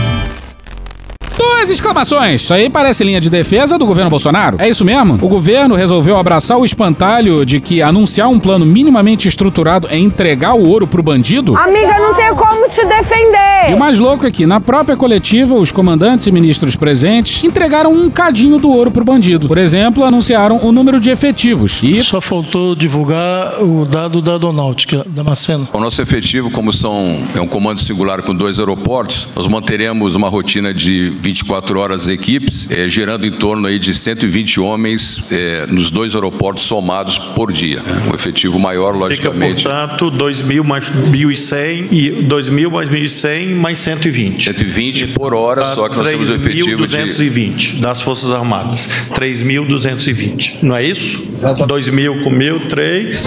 Duas exclamações. Isso aí parece linha de defesa do governo Bolsonaro. É isso mesmo? O governo resolveu abraçar o espantalho de que anunciar um plano minimamente estruturado é entregar o ouro pro bandido? Amiga, não tem como te E defender. o mais louco é que, na própria coletiva, os comandantes e ministros presentes entregaram um cadinho do ouro pro bandido. Por exemplo, anunciaram o número de efetivos. E Só faltou divulgar o dado da aeronáutica, Damasceno. O nosso efetivo, como são, é um comando singular com dois aeroportos, nós manteremos uma rotina de 24 horas equipes, eh, gerando em torno aí de 120 homens eh, nos dois aeroportos somados por dia. Um efetivo maior, Fica, logicamente. portanto, 2.000 mais 1.100 e 2.000 mais 1.100 mais 120. 120 por hora, só que nós temos um efetivo de 3.220 das Forças Armadas. 3.220. Não é isso? Exatamente. 2.000 com 1.000, 3.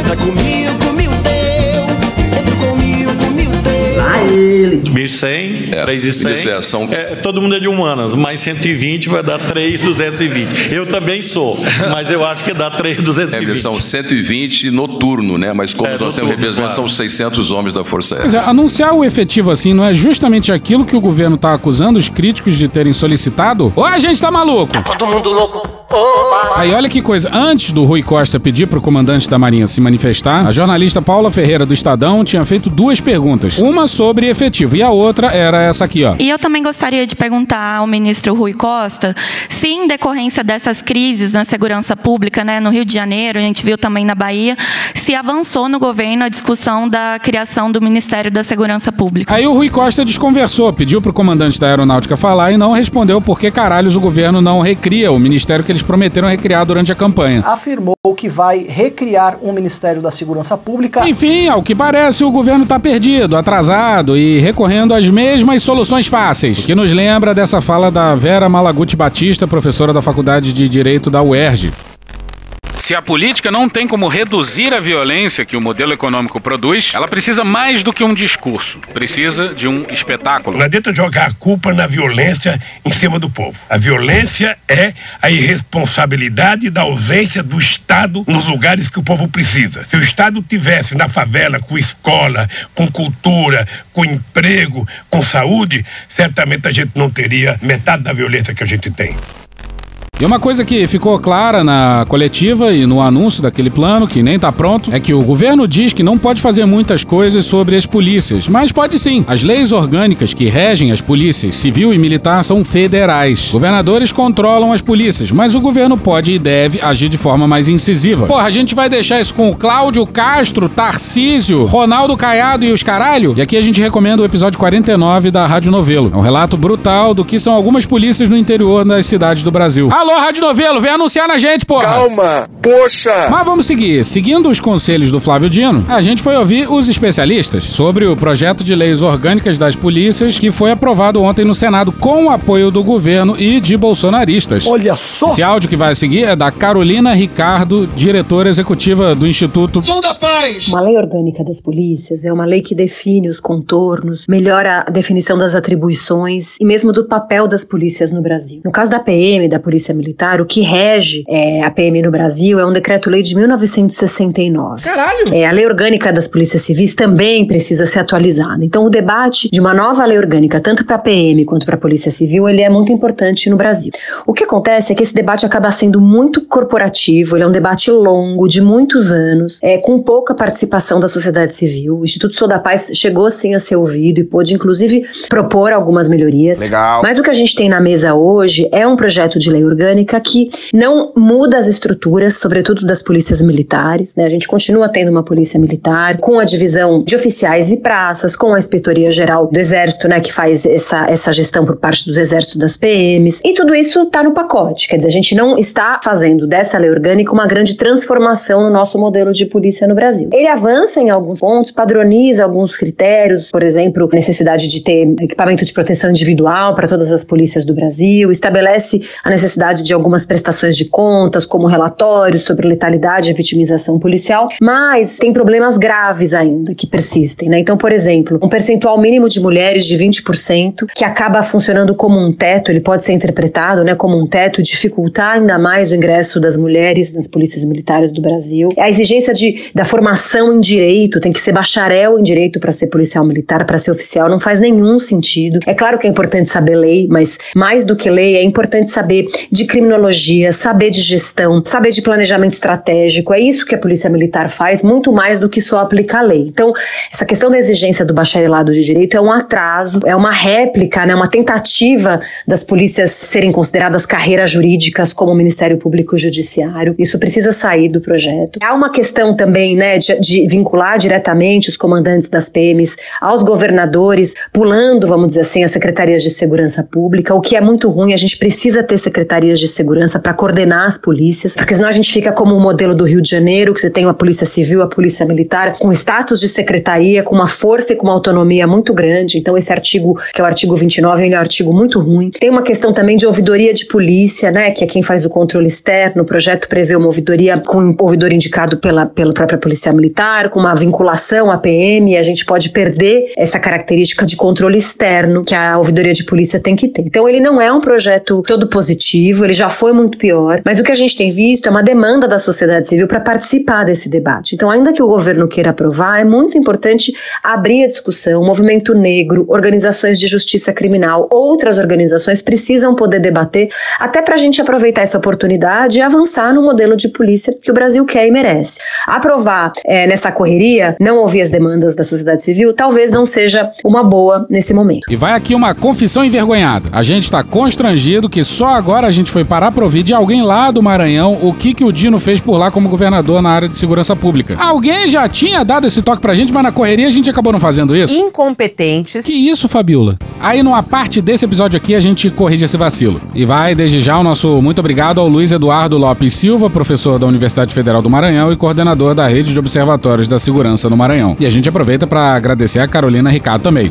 Entra comigo, mil teu. Lá ele. 1.100, É, 3.100. isso é, são- É, todo mundo é de humanas, mais 120 vai dar 3.220. Eu também sou, mas eu acho que dá É, 3.220. são 120 noturno, né? Mas como É, nós temos noturno, representação, são claro. 600 homens da Força Pois é, Aérea. anunciar o efetivo assim não é justamente aquilo que o governo tá acusando os críticos de terem solicitado? Ou a gente tá maluco? Todo mundo louco. Aí olha que coisa, antes do Rui Costa pedir pro comandante da Marinha se manifestar, a jornalista Paula Ferreira do Estadão tinha feito duas perguntas. Uma sobre efetivo e a outra era essa aqui, ó. E eu também gostaria de perguntar ao ministro Rui Costa se, em decorrência dessas crises na segurança pública, né, no Rio de Janeiro, a gente viu também na Bahia, se avançou no governo a discussão da criação do Ministério da Segurança Pública. Aí o Rui Costa desconversou, pediu pro comandante da aeronáutica falar e não respondeu por que caralhos o governo não recria o ministério que eles prometeram recriar durante a campanha. afirmou que vai recriar um Ministério da Segurança Pública. Enfim, ao que parece, o governo tá perdido, atrasado e recorrendo às mesmas soluções fáceis. O que nos lembra dessa fala da Vera Malaguti Batista, professora da Faculdade de Direito da UERJ. Se a política não tem como reduzir a violência que o modelo econômico produz, ela precisa mais do que um discurso. Precisa de um espetáculo. Não adianta jogar a culpa na violência em cima do povo. A violência é a irresponsabilidade da ausência do Estado nos lugares que o povo precisa. Se o Estado tivesse na favela com escola, com cultura, com emprego, com saúde, certamente a gente não teria metade da violência que a gente tem. E uma coisa que ficou clara na coletiva e no anúncio daquele plano, que nem tá pronto, é que o governo diz que não pode fazer muitas coisas sobre as polícias, mas pode sim. As leis orgânicas que regem as polícias civil e militar são federais. Governadores controlam as polícias, mas o governo pode e deve agir de forma mais incisiva. Porra, a gente vai deixar isso com o Cláudio Castro, Tarcísio, Ronaldo Caiado e os caralho? E aqui a gente recomenda o episódio 49 da Rádio Novelo. É um relato brutal do que são algumas polícias no interior das cidades do Brasil. Alô, Rádio Novelo, vem anunciar na gente, porra! Calma, poxa! Mas vamos seguir. Seguindo os conselhos do Flávio Dino, a gente foi ouvir os especialistas sobre o projeto de leis orgânicas das polícias que foi aprovado ontem no Senado com o apoio do governo e de bolsonaristas. Olha só! Esse áudio que vai seguir é da Carolina Ricardo, diretora executiva do Instituto. Som da paz! Uma lei orgânica das polícias é uma lei que define os contornos, melhora a definição das atribuições e mesmo do papel das polícias no Brasil. No caso da PM, da Polícia Militar, o que rege é, a PM no Brasil é um decreto-lei de 1969. Caralho! É, a lei orgânica das polícias civis também precisa ser atualizada. Então, o debate de uma nova lei orgânica, tanto para a PM quanto para a Polícia Civil, ele é muito importante no Brasil. O que acontece é que esse debate acaba sendo muito corporativo, ele é um debate longo, de muitos anos, é, com pouca participação da sociedade civil. O Instituto Sou da Paz chegou sim a ser ouvido e pôde, inclusive, propor algumas melhorias. Legal. Mas o que a gente tem na mesa hoje é um projeto de lei orgânica que não muda as estruturas, sobretudo das polícias militares. Né? A gente continua tendo uma polícia militar com a divisão de oficiais e praças, com a inspetoria geral do Exército, né, que faz essa, essa gestão por parte do Exército das PMs. E tudo isso está no pacote. Quer dizer, a gente não está fazendo dessa lei orgânica uma grande transformação no nosso modelo de polícia no Brasil. Ele avança em alguns pontos, padroniza alguns critérios, por exemplo, necessidade de ter equipamento de proteção individual para todas as polícias do Brasil, estabelece a necessidade de algumas prestações de contas, como relatórios sobre letalidade e vitimização policial, mas tem problemas graves ainda que persistem, né? Então, por exemplo, um percentual mínimo de mulheres de 20% que acaba funcionando como um teto, ele pode ser interpretado, né, como um teto, dificultar ainda mais o ingresso das mulheres nas polícias militares do Brasil. A exigência de, da formação em direito, tem que ser bacharel em direito para ser policial militar, para ser oficial, não faz nenhum sentido. É claro que é importante saber lei, mas mais do que lei, é importante saber de criminologia, saber de gestão, saber de planejamento estratégico. É isso que a polícia militar faz, muito mais do que só aplicar lei. Então, essa questão da exigência do bacharelado de direito é um atraso, é uma réplica, né, uma tentativa das polícias serem consideradas carreiras jurídicas como o Ministério Público Judiciário. Isso precisa sair do projeto. Há uma questão também, né, de, de vincular diretamente os comandantes das PMs aos governadores, pulando, vamos dizer assim, as secretarias de segurança pública, o que é muito ruim. A gente precisa ter secretarias de segurança para coordenar as polícias, porque senão a gente fica como o modelo do Rio de Janeiro, que você tem a polícia civil, a polícia militar, com status de secretaria, com uma força e com uma autonomia muito grande. Então, esse artigo, que é o artigo 29, ele é um artigo muito ruim. Tem uma questão também de ouvidoria de polícia, né, que é quem faz o controle externo. O projeto prevê uma ouvidoria com um ouvidor indicado pela, pela própria polícia militar, com uma vinculação à PM, e a gente pode perder essa característica de controle externo que a ouvidoria de polícia tem que ter. Então, ele não é um projeto todo positivo, ele já foi muito pior, mas o que a gente tem visto é uma demanda da sociedade civil para participar desse debate. Então, ainda que o governo queira aprovar, é muito importante abrir a discussão. O movimento negro, organizações de justiça criminal, outras organizações precisam poder debater, até para a gente aproveitar essa oportunidade e avançar no modelo de polícia que o Brasil quer e merece. Aprovar é, nessa correria, não ouvir as demandas da sociedade civil, talvez não seja uma boa nesse momento. E vai aqui uma confissão envergonhada. A gente tá constrangido que só agora a gente foi parar pra ouvir de alguém lá do Maranhão o que, que o Dino fez por lá como governador na área de segurança pública. Alguém já tinha dado esse toque pra gente, mas na correria a gente acabou não fazendo isso. Incompetentes. Que isso, Fabiola? Aí numa parte desse episódio aqui a gente corrige esse vacilo. E vai desde já o nosso muito obrigado ao Luiz Eduardo Lopes Silva, professor da Universidade Federal do Maranhão e coordenador da Rede de Observatórios da Segurança no Maranhão. E a gente aproveita para agradecer a Carolina Ricardo também.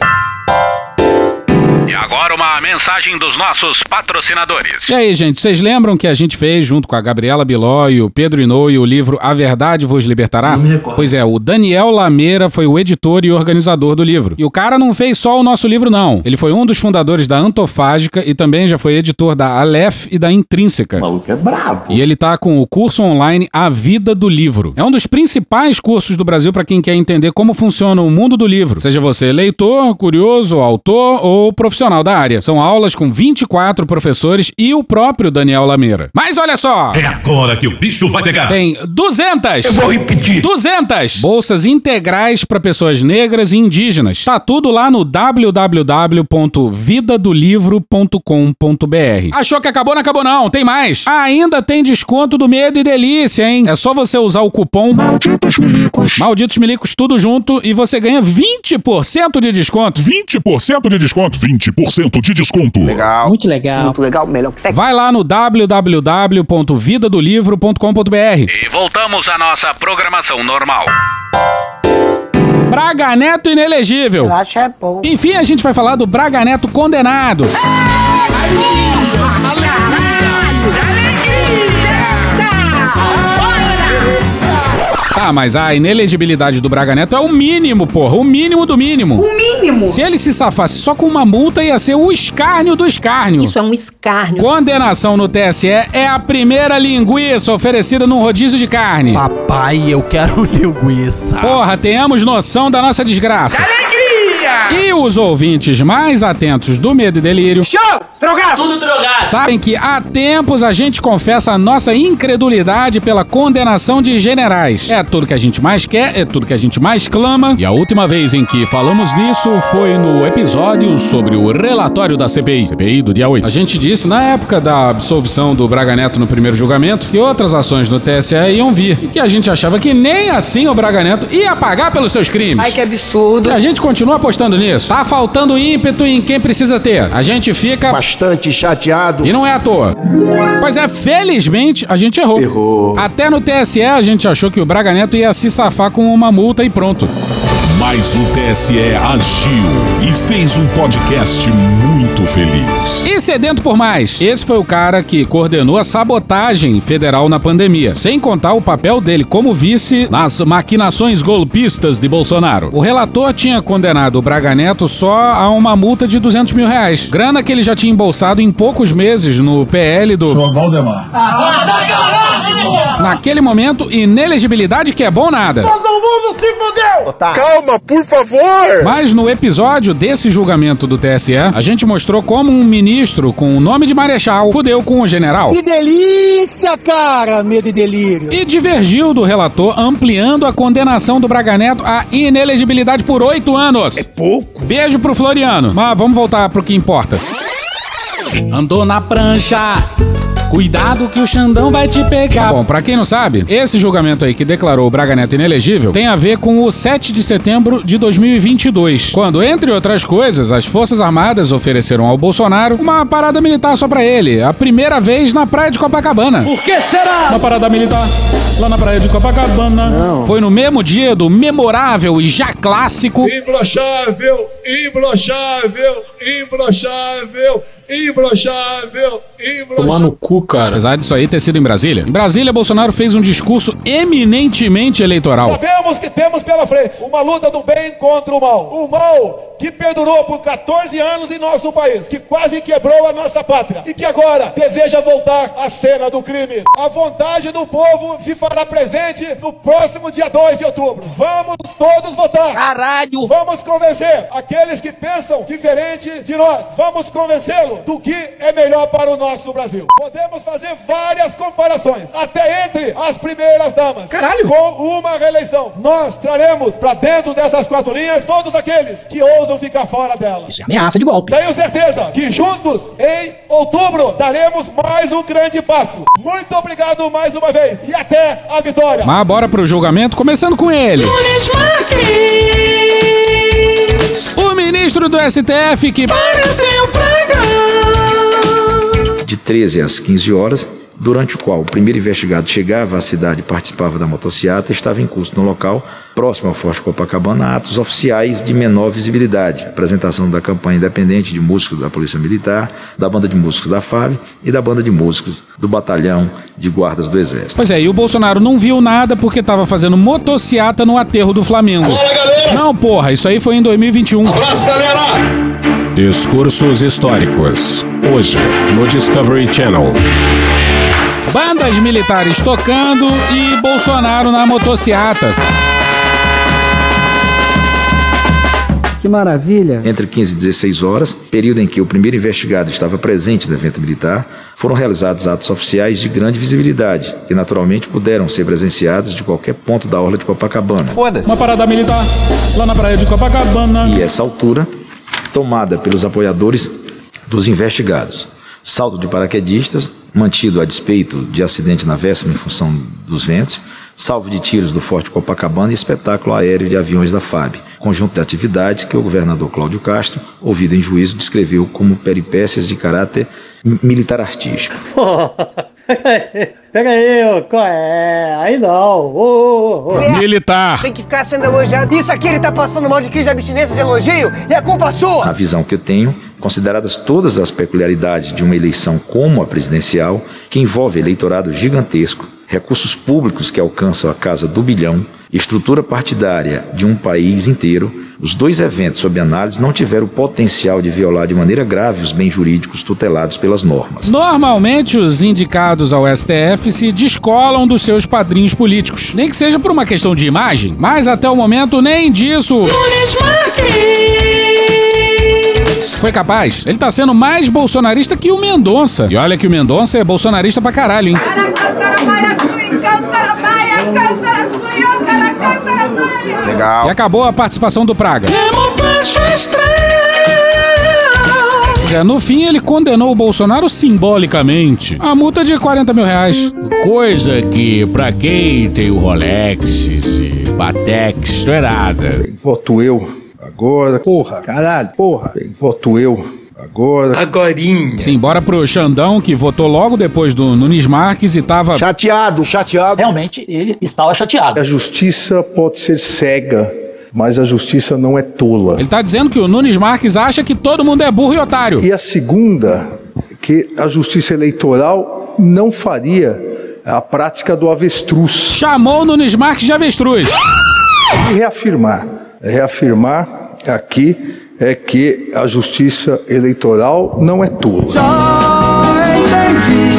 E agora uma mensagem dos nossos patrocinadores. E aí, gente, vocês lembram que a gente fez junto com a Gabriela Biló e o Pedro Inouye o livro A Verdade Vos Libertará? Pois é, o Daniel Lameira foi o editor e organizador do livro. E o cara não fez só o nosso livro, não. Ele foi um dos fundadores da Antofágica e também já foi editor da Aleph e da Intrínseca. O maluco é brabo. E ele tá com o curso online A Vida do Livro. É um dos principais cursos do Brasil para quem quer entender como funciona o mundo do livro. Seja você leitor, curioso, autor ou profissional da área. São aulas com 24 professores e o próprio Daniel Lameira. Mas olha só! É agora que o bicho vai pegar. Tem 200! Eu vou repetir. 200 bolsas integrais para pessoas negras e indígenas. Tá tudo lá no www.vidadolivro.com.br. Achou que acabou? Não acabou não, tem mais. Ainda tem desconto do Medo e Delícia, hein? É só você usar o cupom Malditos Milicos. Malditos Milicos tudo junto e você ganha 20% de desconto. 20% de desconto, 20% de desconto. Legal. Muito legal. Muito legal. Melhor que Vai lá no www.vidadolivro.com.br. E voltamos à nossa programação normal. Braga Neto inelegível. Eu acho é bom. Enfim, a gente vai falar do Braga Neto condenado. Tá, mas a inelegibilidade do Braga Neto é o mínimo, porra. O mínimo do mínimo. O mínimo. Se ele se safasse só com uma multa, ia ser o escárnio do escárnio. Isso é um escárnio. Condenação no TSE é a primeira linguiça oferecida num rodízio de carne. Papai, eu quero linguiça. Porra, tenhamos noção da nossa desgraça. E os ouvintes mais atentos do Medo e Delírio Show! Drogado! Tudo drogado! sabem que há tempos a gente confessa a nossa incredulidade pela condenação de generais. É tudo que a gente mais quer, é tudo que a gente mais clama. E a última vez em que falamos nisso foi no episódio sobre o relatório da CPI, CPI do dia 8. A gente disse na época da absolvição do Braga Neto no primeiro julgamento que outras ações no TSE iam vir. E que a gente achava que nem assim o Braga Neto ia pagar pelos seus crimes. Ai, que absurdo. E a gente continua apostando nisso. Tá faltando ímpeto em quem precisa ter. A gente fica bastante chateado. e não é à toa. Pois é, felizmente a gente errou. Errou. Até no TSE a gente achou que o Braga Neto ia se safar com uma multa e pronto. Mas o TSE agiu e fez um podcast muito feliz. E sedento por mais, esse foi o cara que coordenou a sabotagem federal na pandemia, sem contar o papel dele como vice nas maquinações golpistas de Bolsonaro. O relator tinha condenado o Braga Neto só a uma multa de 200 mil reais, grana que ele já tinha embolsado em poucos meses no PL do... Valdemar. Naquele momento, inelegibilidade que é bom nada. Todo mundo se fudeu! Calma, por favor! Mas no episódio desse julgamento do TSE, a gente mostrou como um ministro com o nome de Marechal fudeu com o general. Que delícia, cara! Medo e delírio. E divergiu do relator, ampliando a condenação do Braga Neto à inelegibilidade por oito anos. É pouco. Beijo pro Floriano. Mas vamos voltar pro que importa. Andou na prancha. Cuidado que o Xandão vai te pegar. Bom, pra quem não sabe, esse julgamento aí que declarou o Braga Neto inelegível tem a ver com o 7 de setembro de 2022, quando, entre outras coisas, as Forças Armadas ofereceram ao Bolsonaro uma parada militar só pra ele, a primeira vez na praia de Copacabana. Por que será? Uma parada militar lá na praia de Copacabana. Foi no mesmo dia do memorável e já clássico Imbrochável, imbrochável, imbrochável, imbrochável, Tomar no cu, cara. Apesar disso aí ter sido em Brasília. Em Brasília, Bolsonaro fez um discurso eminentemente eleitoral. Sabemos que temos pela frente uma luta do bem contra o mal. O mal que perdurou por 14 anos em nosso país, que quase quebrou a nossa pátria e que agora deseja voltar à cena do crime. A vontade do povo se fará presente no próximo dia 2 de outubro. Vamos todos votar. Caralho! Vamos convencer aqueles que pensam diferente de nós. Vamos convencê-lo do que é melhor para o nosso Brasil. Podemos fazer várias comparações, até entre as primeiras damas. Caralho! Com uma reeleição. Nós traremos para dentro dessas quatro linhas todos aqueles que ousam ficar fora dela. Isso é ameaça de golpe. Tenho certeza que juntos, em outubro, daremos mais um grande passo. Muito obrigado mais uma vez e até a vitória. Mas bora pro julgamento, começando com ele. O ministro do STF que pareceu de 13 às 15 horas, durante o qual o primeiro investigado chegava à cidade e participava da motociata, estava em curso no local, próximo ao Forte Copacabana, atos oficiais de menor visibilidade, apresentação da campanha independente de músicos da Polícia Militar, da banda de músicos da FAB e da banda de músicos do Batalhão de Guardas do Exército. Pois é, e o Bolsonaro não viu nada porque tava fazendo motociata no aterro do Flamengo. Não, porra, isso aí foi em 2021. Abraço, galera! Discursos históricos. Hoje, no Discovery Channel. Bandas militares tocando e Bolsonaro na motociata. Que maravilha. Entre 15 e 16 horas, período em que o primeiro investigado estava presente no evento militar, foram realizados atos oficiais de grande visibilidade, que naturalmente puderam ser presenciados de qualquer ponto da orla de Copacabana. Uma parada militar lá na praia de Copacabana. E essa altura, tomada pelos apoiadores dos investigados. Salto de paraquedistas, mantido a despeito de acidente na véspera em função dos ventos, salvo de tiros do Forte Copacabana e espetáculo aéreo de aviões da FAB, conjunto de atividades que o governador Cláudio Castro, ouvido em juízo, descreveu como peripécias de caráter militar artístico. Pega aí, ô, qual é? Aí não. Ô, ô, ô. Militar. Tem que ficar sendo elogiado. Isso aqui ele tá passando mal de crise de abstinência de elogio e é culpa sua. Na visão que eu tenho, consideradas todas as peculiaridades de uma eleição como a presidencial, que envolve eleitorado gigantesco, recursos públicos que alcançam a casa do bilhão, estrutura partidária de um país inteiro, os dois eventos sob análise não tiveram o potencial de violar de maneira grave os bens jurídicos tutelados pelas normas. Normalmente, os indicados ao STF se descolam dos seus padrinhos políticos. Nem que seja por uma questão de imagem, mas até o momento nem disso. Foi capaz? Ele tá sendo mais bolsonarista que o Mendonça. E olha que o Mendonça é bolsonarista pra caralho, hein? Legal. E acabou a participação do Praga. É, no fim ele condenou o Bolsonaro simbolicamente. A multa de 40 mil reais. Coisa que, pra quem tem o Rolex e Batex, não é nada. Voto eu agora. Porra, caralho, porra. Voto eu agora. Agorinha. Sim, bora pro Xandão, que votou logo depois do Nunes Marques e tava... Chateado, chateado. Realmente, ele estava chateado. A justiça pode ser cega, mas a justiça não é tola. Ele tá dizendo que o Nunes Marques acha que todo mundo é burro e otário. E a segunda, que a justiça eleitoral não faria a prática do avestruz. Chamou o Nunes Marques de avestruz. E reafirmar, reafirmar aqui é que a justiça eleitoral não é tola.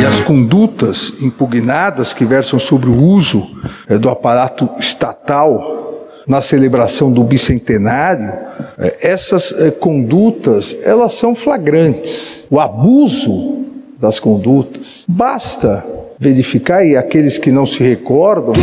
E as condutas impugnadas que versam sobre o uso eh, do aparato estatal na celebração do bicentenário, eh, essas eh, condutas, elas são flagrantes. O abuso das condutas. Basta verificar e aqueles que não se recordam,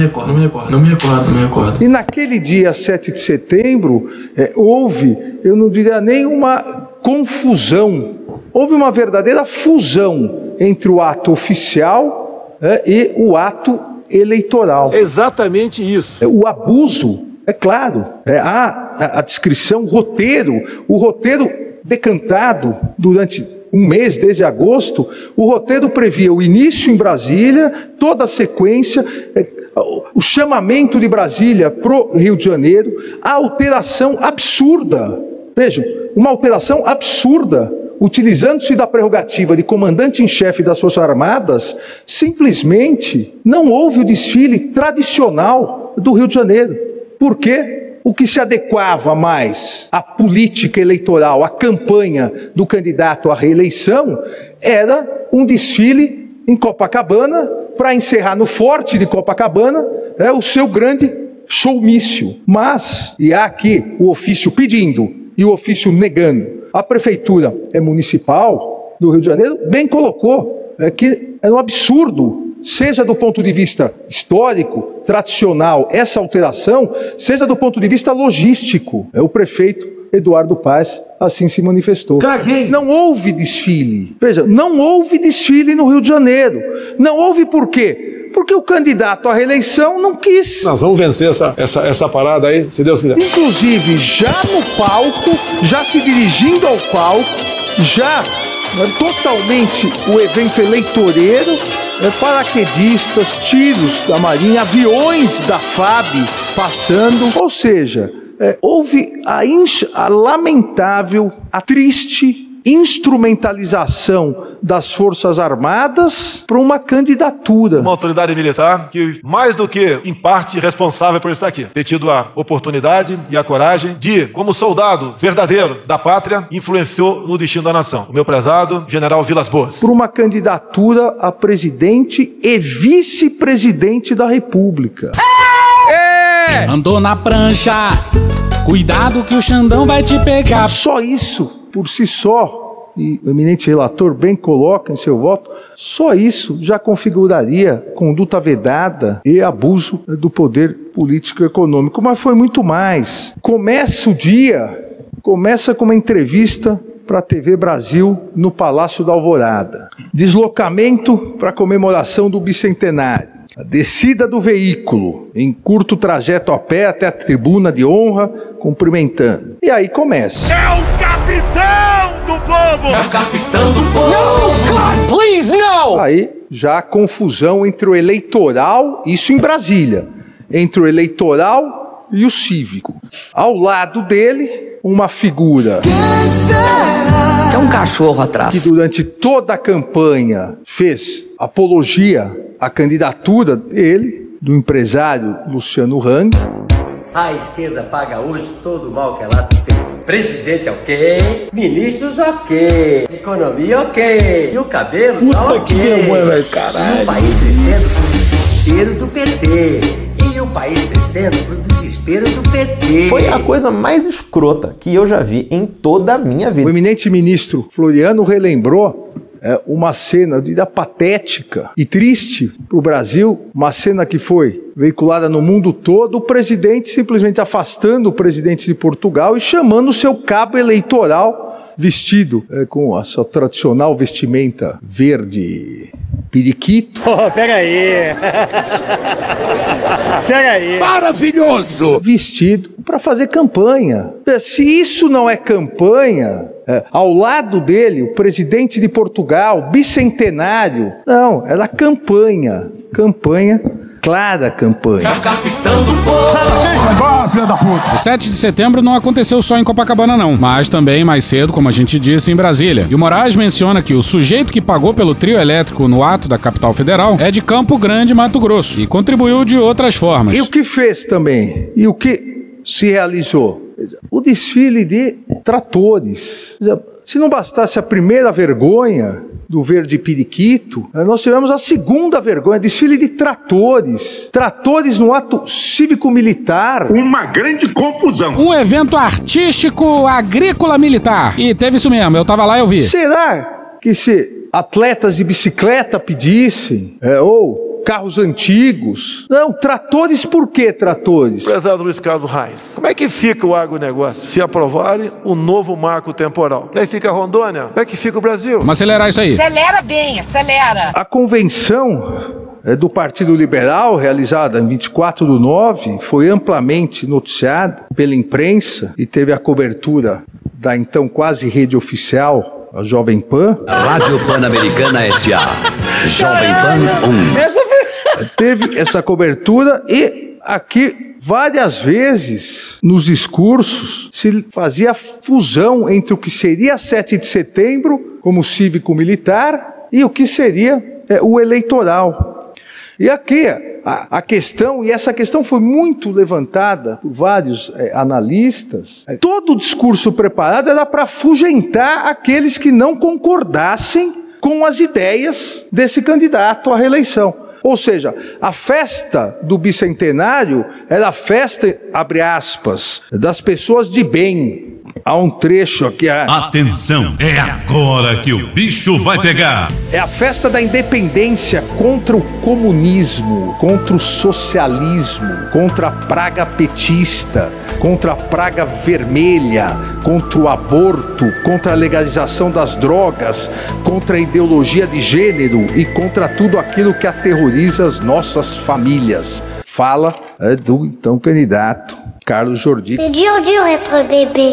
me recordo, não me recordo, não me recordo, não me recordo. E naquele dia 7 de setembro, eh, houve, eu não diria nem uma confusão, houve uma verdadeira fusão entre o ato oficial eh, e o ato eleitoral. Exatamente isso. Eh, O abuso, é claro, é, há a, a descrição, o roteiro, o roteiro decantado durante um mês, desde agosto, o roteiro previa o início em Brasília, toda a sequência, eh, o- chamamento de Brasília para o Rio de Janeiro, a alteração absurda, vejam, uma alteração absurda, utilizando-se da prerrogativa de comandante em chefe das Forças Armadas, simplesmente não houve o desfile tradicional do Rio de Janeiro. Por quê? O que se adequava mais à política eleitoral, à campanha do candidato à reeleição, era um desfile em Copacabana para encerrar no Forte de Copacabana é o seu grande showmício. Mas, e há aqui o ofício pedindo e o ofício negando. A prefeitura é municipal do Rio de Janeiro, bem colocou, é que é um absurdo, seja do ponto de vista histórico, tradicional, essa alteração, seja do ponto de vista logístico. É o prefeito Eduardo Paz assim se manifestou. Não houve desfile. Veja, não houve desfile no Rio de Janeiro. Não houve por quê? Porque o candidato à reeleição não quis. Nós vamos vencer essa, essa, essa parada aí, se Deus quiser. Inclusive, já no palco, já se dirigindo ao palco, já né, totalmente o evento eleitoreiro, é, paraquedistas, tiros da Marinha, aviões da FAB passando. Ou seja, é, houve a, a lamentável, a triste instrumentalização das Forças Armadas para uma candidatura. Uma autoridade militar que, mais do que, em parte, responsável por estar aqui, ter tido a oportunidade e a coragem de, como soldado verdadeiro da pátria, influenciou no destino da nação. O meu prezado general Vilas Boas. por uma candidatura a presidente e vice-presidente da República. Andou na prancha. Cuidado que o Xandão vai te pegar. Só isso, por si só, e o eminente relator bem coloca em seu voto, só isso já configuraria conduta vedada e abuso do poder político e econômico. Mas foi muito mais. Começa o dia, começa com uma entrevista para a TV Brasil no Palácio da Alvorada. Deslocamento para comemoração do bicentenário. A descida do veículo em curto trajeto a pé até a tribuna de honra, cumprimentando. E aí começa. É o capitão do povo! É o capitão do povo! No, God, please, no! Aí já a confusão entre o eleitoral, isso em Brasília, entre o eleitoral e o cívico. Ao lado dele, uma figura É um cachorro atrás. que durante toda a campanha fez apologia à candidatura dele, do empresário Luciano Hang. A esquerda paga hoje todo o mal que ela fez. Presidente ok, ministros ok, economia ok, e o cabelo tá ok. que velho, caralho. E o país crescendo pro desespero do PT. E o país crescendo pro desespero do PT. Foi a coisa mais escrota que eu já vi em toda a minha vida. O eminente ministro Floriano relembrou é, uma cena de, patética e triste para o Brasil, uma cena que foi veiculada no mundo todo, o presidente simplesmente afastando o presidente de Portugal e chamando o seu cabo eleitoral vestido é, com a sua tradicional vestimenta verde periquito. Oh, pega aí. pega aí. Maravilhoso! Vestido para fazer campanha. Se isso não é campanha, é, ao lado dele, o presidente de Portugal, bicentenário, não, era campanha. Campanha, clara campanha. O 7 de setembro não aconteceu só em Copacabana, não, mas também mais cedo, como a gente disse, em Brasília. E o Moraes menciona que o sujeito que pagou pelo trio elétrico no ato da capital federal é de Campo Grande, Mato Grosso, e contribuiu de outras formas. E o que fez também? E o que se realizou? O desfile de tratores. Se não bastasse a primeira vergonha do verde periquito, eh, nós tivemos a segunda vergonha, desfile de tratores. Tratores no ato cívico-militar. Uma grande confusão. Um evento artístico agrícola militar. E teve isso mesmo, eu tava lá e eu vi. Será que se atletas de bicicleta pedissem, é, ou carros antigos. Não, tratores por que tratores? Prezado Luiz Carlos Reis, como é que fica o agronegócio se aprovarem o novo marco temporal? Aí fica Rondônia? Como é que fica o Brasil? Vamos acelerar isso aí. Acelera bem, acelera. A convenção é, do Partido Liberal, realizada em 24 do 9, foi amplamente noticiada pela imprensa e teve a cobertura da então quase rede oficial, a Jovem Pan. Rádio Pan-Americana S.A. Jovem Pan 1. Teve essa cobertura e aqui várias vezes nos discursos se fazia fusão entre o que seria 7 de setembro como cívico-militar e o que seria é, o eleitoral. E aqui a, a, questão, e essa questão foi muito levantada por vários é, analistas, é, todo o discurso preparado era para afugentar aqueles que não concordassem com as ideias desse candidato à reeleição. Ou seja, a festa do bicentenário era a festa, abre aspas, das pessoas de bem. Há um trecho aqui. Atenção, é agora que o bicho vai pegar. É a festa da independência contra o comunismo, contra o socialismo, contra a praga petista, contra a praga vermelha, contra o aborto, contra a legalização das drogas, contra a ideologia de gênero e contra tudo aquilo que aterroriza as nossas famílias. Fala é, do então candidato Carlos Jordi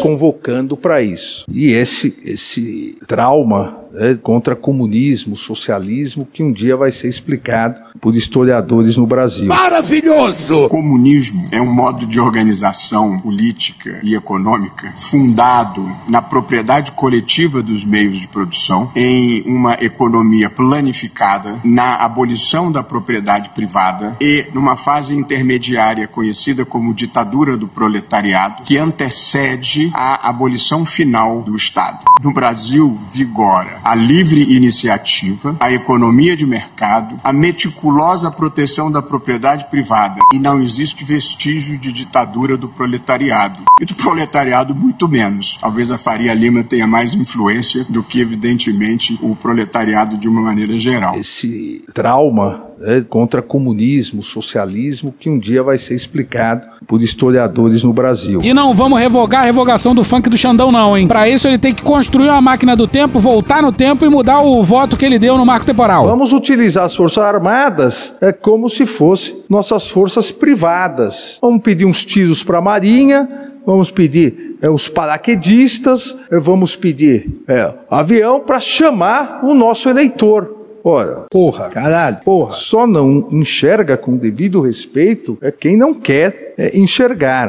convocando para isso. E esse esse trauma né, contra comunismo, socialismo, que um dia vai ser explicado por historiadores no Brasil. Maravilhoso! O comunismo é um modo de organização política e econômica fundado na propriedade coletiva dos meios de produção, em uma economia planificada, na abolição da propriedade privada e numa fase intermediária conhecida como ditadura do proletariado, que antecede a abolição final do Estado. No Brasil vigora a livre iniciativa, a economia de mercado, a meticulosa proteção da propriedade privada e não existe vestígio de ditadura do proletariado. E do proletariado, muito menos. Talvez a Faria Lima tenha mais influência do que, evidentemente, o proletariado de uma maneira geral. Esse trauma é, contra comunismo, socialismo, que um dia vai ser explicado por historiadores no Brasil. E não vamos revogar a revogação do funk do Xandão, não, hein? Para isso ele tem que construir uma máquina do tempo, voltar no tempo e mudar o voto que ele deu no marco temporal. Vamos utilizar as Forças Armadas é como se fossem nossas forças privadas. Vamos pedir uns tiros para a Marinha, vamos pedir é, os paraquedistas, é, vamos pedir é, avião para chamar o nosso eleitor. Ora, porra, caralho, porra. Só não enxerga com devido respeito é quem não quer é, enxergar.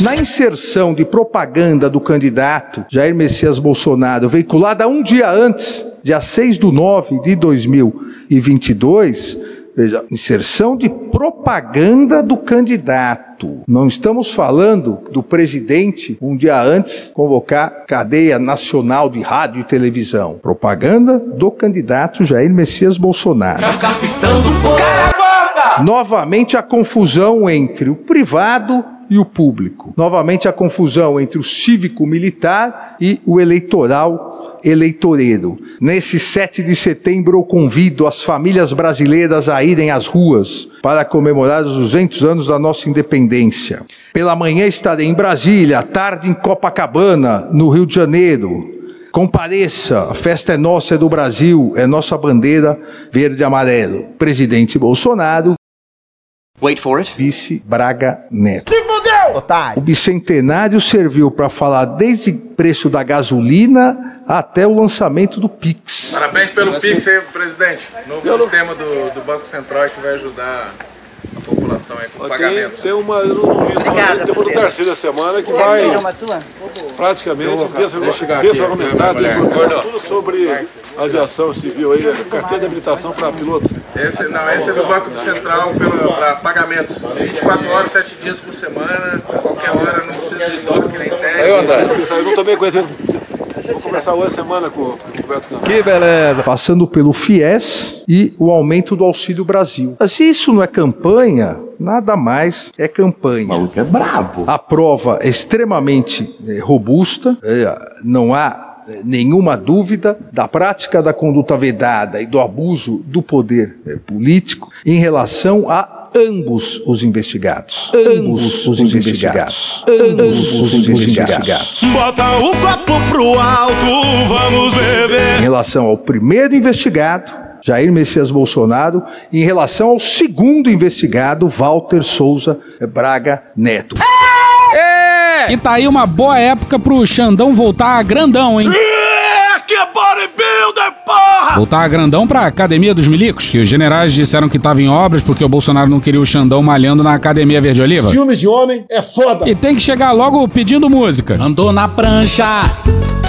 Na inserção de propaganda do candidato Jair Messias Bolsonaro, veiculada um dia antes, dia 6 de 9 de 2022, veja, inserção de propaganda do candidato. Não estamos falando do presidente, um dia antes, convocar cadeia nacional de rádio e televisão. Propaganda do candidato Jair Messias Bolsonaro. Novamente a confusão entre o privado e o público. Novamente a confusão entre o cívico-militar e o eleitoral eleitoreiro. Nesse 7 de setembro, eu convido as famílias brasileiras a irem às ruas para comemorar os 200 anos da nossa independência. Pela manhã estarei em Brasília, à tarde em Copacabana, no Rio de Janeiro. Compareça, a festa é nossa, é do Brasil, é nossa bandeira verde e amarelo. Presidente Bolsonaro. Wait for it. Vice Braga Neto. Se fudeu! O bicentenário serviu para falar desde preço da gasolina até o lançamento do Pix. Parabéns pelo Pix aí, presidente. Novo sistema do, do Banco Central que vai ajudar a população aí com pagamentos. Tem uma, eu não vi, Obrigada, tem uma do. Tarcísio da semana que vai praticamente desregulamentado tudo sobre aviação civil aí, carteira de habilitação para piloto. Esse, não, esse é do Banco Central para pagamentos. 24 horas, 7 dias por semana, qualquer hora, não precisa de DOC nem TED. Eu não tomei conhecimento. Vou conversar hoje semana com o Roberto Campos. Que beleza! Passando pelo FIES e o aumento do Auxílio Brasil. Mas se isso não é campanha, nada mais é campanha. O maluco é brabo. A prova é extremamente eh, robusta, eh, não há eh, nenhuma dúvida da prática da conduta vedada e do abuso do poder político em relação a ambos os investigados. Ambos os investigados. Ambos os investigados. Bota o copo pro alto, vamos beber. Em relação ao primeiro investigado, Jair Messias Bolsonaro, e em relação ao segundo investigado, Walter Souza Braga Neto. E tá aí uma boa época pro Xandão voltar grandão, hein? Bodybuilder, porra! Voltar grandão pra Academia dos Milicos, que os generais disseram que tava em obras porque o Bolsonaro não queria o Xandão malhando na Academia Verde Oliva. Filmes de homem é foda. E tem que chegar logo pedindo música. Andou na prancha.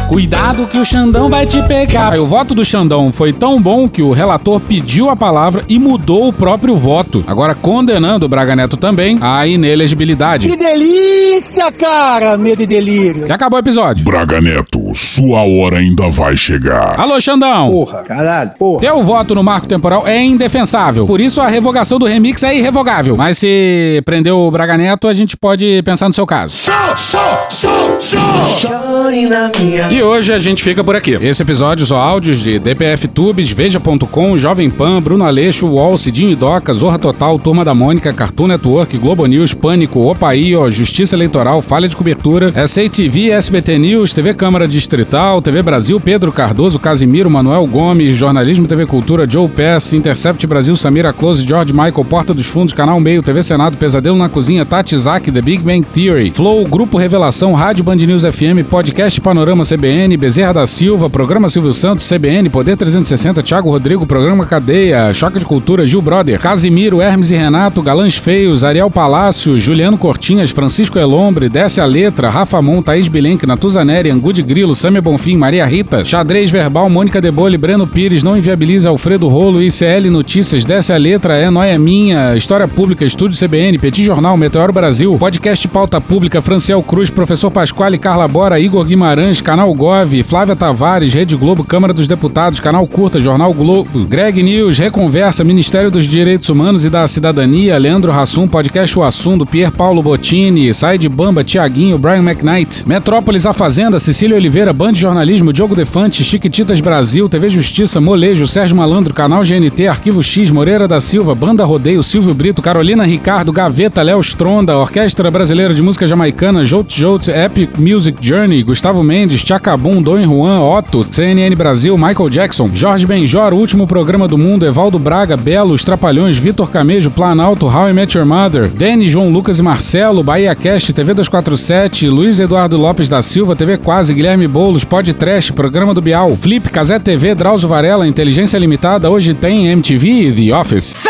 Cuidado que o Xandão vai te pegar. O voto do Xandão foi tão bom que o relator pediu a palavra e mudou o próprio voto. Agora condenando o Braga Neto também à inelegibilidade. Que delícia, cara! Medo e delírio. E acabou o episódio. Braga Neto, sua hora ainda vai chegar. Alô, Xandão! Porra, caralho, porra. Teu voto no marco temporal é indefensável. Por isso, a revogação do remix é irrevogável. Mas se prendeu o Braga Neto, a gente pode pensar no seu caso. Só, só, só, só. Chore na minha. E hoje a gente fica por aqui. Esse episódio só áudios de DPF Tubes, Veja.com, Jovem Pan, Bruno Aleixo, UOL, Cidinho e Doca, Zorra Total, Turma da Mônica, Cartoon Network, Globo News, Pânico, Opaí, ó, Justiça Eleitoral, Falha de Cobertura, SATV, SBT News, TV Câmara Distrital, TV Brasil, Pedro Cardoso, Casimiro, Manuel Gomes, Jornalismo TV Cultura, Joe Pass, Intercept Brasil, Samira Close, George Michael, Porta dos Fundos, Canal Meio, TV Senado, Pesadelo na Cozinha, Tati Zaki, The Big Bang Theory, Flow, Grupo Revelação, Rádio Band News FM, Podcast Panorama CBN, Bezerra da Silva, Programa Silvio Santos, CBN, Poder 360, Thiago Rodrigo, Programa Cadeia, Choque de Cultura, Gil Brother, Casimiro, Hermes e Renato, Galãs Feios, Ariel Palácio, Juliano Cortinhas, Francisco Elombre, Desce a Letra, Rafa Mon, Thaís Bilenque, Natuzaneri, Angu de Grilo, Samia Bonfim, Maria Rita, Xadrez Verbal, Mônica Debole, Breno Pires, Não Inviabiliza, Alfredo Rolo, ICL Notícias, Desce a Letra, É Nóia Minha, História Pública, Estúdio CBN, Petit Jornal, Meteoro Brasil, Podcast Pauta Pública, Franciel Cruz, Professor Pasquale, Carla Bora, Igor Guimarães, Canal Gov, Flávia Tavares, Rede Globo, Câmara dos Deputados, Canal Curta, Jornal Globo, Greg News, Reconversa, Ministério dos Direitos Humanos e da Cidadania, Leandro Rassum, Podcast O Assunto, Pier Paulo Bottini, Sai de Bamba, Tiaguinho, Brian McKnight, Metrópolis A Fazenda, Cecília Oliveira, Band Jornalismo, Diogo Defante, Chiquititas Brasil, TV Justiça, Molejo, Sérgio Malandro, Canal GNT, Arquivo X, Moreira da Silva, Banda Rodeio, Silvio Brito, Carolina Ricardo, Gaveta, Léo Stronda, Orquestra Brasileira de Música Jamaicana, Jolt Jolt, Epic Music Journey, Gustavo Mendes, Chacabum, Dom Juan, Otto, CNN Brasil, Michael Jackson, Jorge Benjor, Último Programa do Mundo, Evaldo Braga, Belo, Os Trapalhões, Vitor Camejo, Planalto, How I Met Your Mother, Denis, João Lucas e Marcelo, Bahia Cast, TV 247, Luiz Eduardo Lopes da Silva, TV Quase, Guilherme Boulos, Trash, Programa do Bial, Flip, Casé TV, Drauzio Varela, Inteligência Limitada, hoje tem MTV e The Office.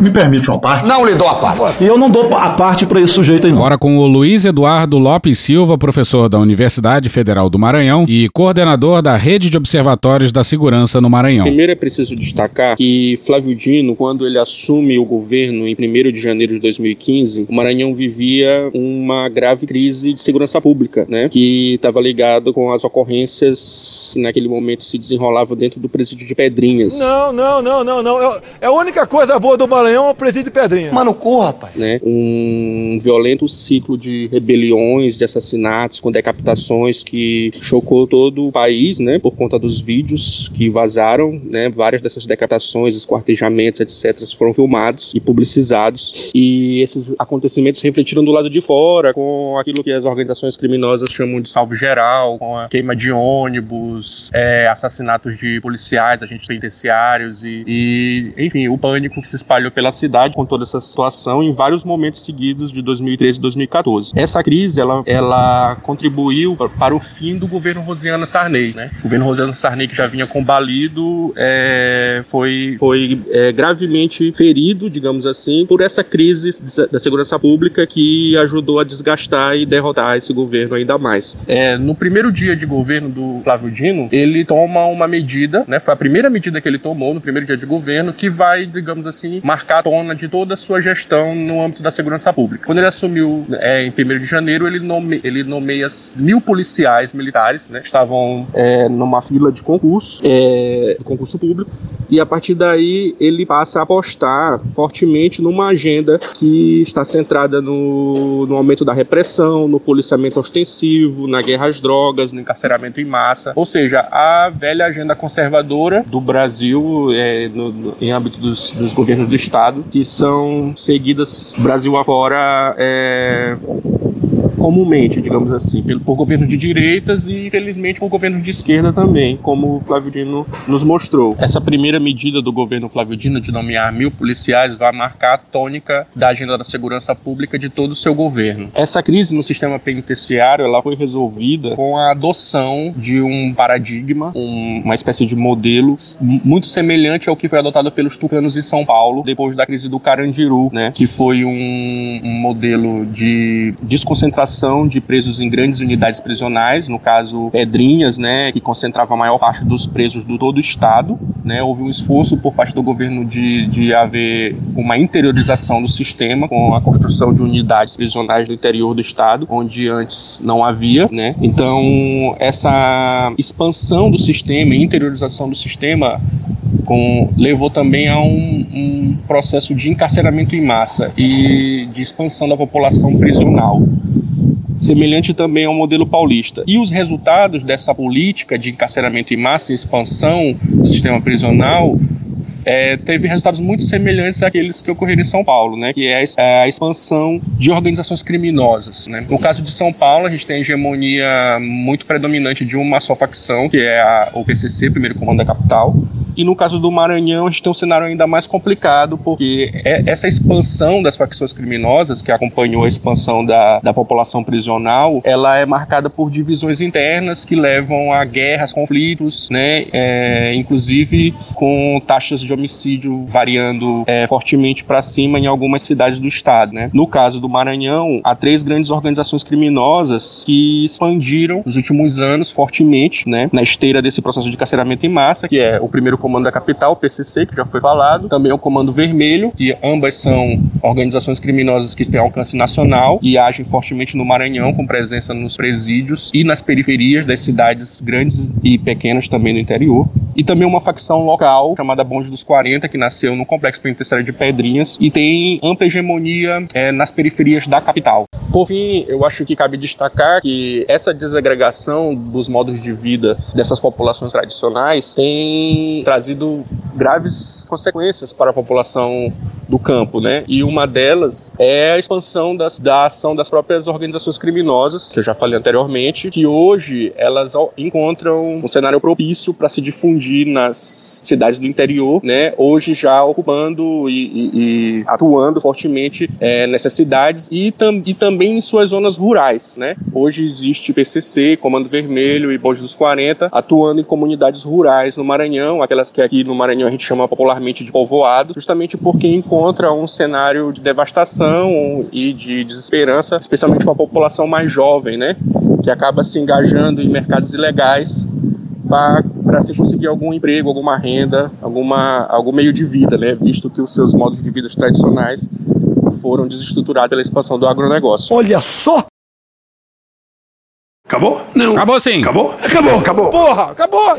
Me permite uma parte? Não lhe dou a parte. E eu não dou a parte pra esse sujeito aí, não. Bora com o Luiz Eduardo Lopes Silva, professor da Universidade Federal do Maranhão e coordenador da Rede de Observatórios da Segurança no Maranhão. Primeiro é preciso destacar que Flávio Dino, quando ele assume o governo em 1 de janeiro de 2015, o Maranhão vivia uma grave crise de segurança pública, né? Que estava ligado com as ocorrências que naquele momento se desenrolavam dentro do presídio de Pedrinhas. Não, não, não, não, não. É- É a única coisa boa do Maranhão Maranhão ou presídio de Pedrinha? Mano, corra, rapaz. né, um violento ciclo de rebeliões, de assassinatos, com decapitações que chocou todo o país, né, por conta dos vídeos que vazaram, né, várias dessas decapitações, esquartejamentos, etc, foram filmados e publicizados, e esses acontecimentos refletiram do lado de fora, com aquilo que as organizações criminosas chamam de salve geral, com a queima de ônibus, é, assassinatos de policiais, agentes penitenciários e, e, enfim, o pânico que se espalhou pela cidade com toda essa situação em vários momentos seguidos de 2013 e 2014. Essa crise, ela, ela contribuiu pa- para o fim do governo Rosiana Sarney, né? O governo Rosiana Sarney, que já vinha combalido, é, foi, foi é, gravemente ferido, digamos assim, por essa crise da segurança pública que ajudou a desgastar e derrotar esse governo ainda mais. É, no primeiro dia de governo do Flávio Dino, ele toma uma medida, né? Foi a primeira medida que ele tomou no primeiro dia de governo que vai, digamos assim, marcar a tona de toda a sua gestão no âmbito da segurança pública. Quando ele assumiu é, em 1 de janeiro, ele, nome, ele nomeia mil policiais militares, né? Estavam é, numa fila de concurso, é, concurso público, e a partir daí ele passa a apostar fortemente numa agenda que está centrada no, no aumento da repressão, no policiamento ostensivo, na guerra às drogas, no encarceramento em massa. Ou seja, a velha agenda conservadora do Brasil é, no- no- em âmbito dos, dos governos do Estado, que são seguidas Brasil afora. É, comumente, digamos assim, por governos de direitas e, infelizmente, por governos de esquerda também, como o Flávio Dino nos mostrou. Essa primeira medida do governo Flávio Dino de nomear mil policiais vai marcar a tônica da agenda da segurança pública de todo o seu governo. Essa crise no sistema penitenciário ela foi resolvida com a adoção de um paradigma, um- uma espécie de modelo muito semelhante ao que foi adotado pelos tucanos em São Paulo depois da crise do Carandiru, né, que foi um, um modelo de desconcentração de presos em grandes unidades prisionais, no caso Pedrinhas, né, que concentrava a maior parte dos presos do todo o estado, né, houve um esforço por parte do governo de, de haver uma interiorização do sistema com a construção de unidades prisionais no interior do estado, onde antes não havia, né, então essa expansão do sistema, e interiorização do sistema com- levou também a um, um processo de encarceramento em massa e de expansão da população prisional. Semelhante também ao modelo paulista. E os resultados dessa política de encarceramento em massa e expansão do sistema prisional é, teve resultados muito semelhantes àqueles que ocorreram em São Paulo, né, que é a expansão de organizações criminosas. Né. No caso de São Paulo, a gente tem a hegemonia muito predominante de uma só facção, que é a, o PCC, Primeiro Comando da Capital, e no caso do Maranhão, a gente tem um cenário ainda mais complicado, porque é- essa expansão das facções criminosas, que acompanhou a expansão da, da população prisional, ela é marcada por divisões internas que levam a guerras, conflitos, né? é, inclusive com taxas de homicídio variando é, fortemente para cima em algumas cidades do estado. Né? No caso do Maranhão, há três grandes organizações criminosas que expandiram nos últimos anos fortemente né? na esteira desse processo de carceramento em massa, que é o primeiro comando da capital, PCC, que já foi falado, também o Comando Vermelho, que ambas são organizações criminosas que têm alcance nacional e agem fortemente no Maranhão, com presença nos presídios e nas periferias das cidades grandes e pequenas também do interior. E também uma facção local chamada Bonde dos 40, que nasceu no complexo penitenciário de Pedrinhas e tem ampla hegemonia eh, nas periferias da capital. Por fim, eu acho que cabe destacar que essa desagregação dos modos de vida dessas populações tradicionais tem trazido graves consequências para a população do campo, né? E uma delas é a expansão das, da ação das próprias organizações criminosas, que eu já falei anteriormente, que hoje elas encontram um cenário propício para se difundir nas cidades do interior, né? Hoje já ocupando e, e- e atuando fortemente eh, nessas cidades e, tam- e também em suas zonas rurais, né? Hoje existe PCC, Comando Vermelho e Bonde dos 40 atuando em comunidades rurais no Maranhão, aquelas que aqui no Maranhão a gente chama popularmente de povoado, justamente porque encontra um cenário de devastação e de desesperança, especialmente para a população mais jovem, né? Que acaba se engajando em mercados ilegais para se conseguir algum emprego, alguma renda, alguma, algum meio de vida, né? Visto que os seus modos de vida tradicionais foram desestruturados pela expansão do agronegócio. Olha só! Acabou? Não. Acabou sim. Acabou? Acabou, acabou. Porra, acabou!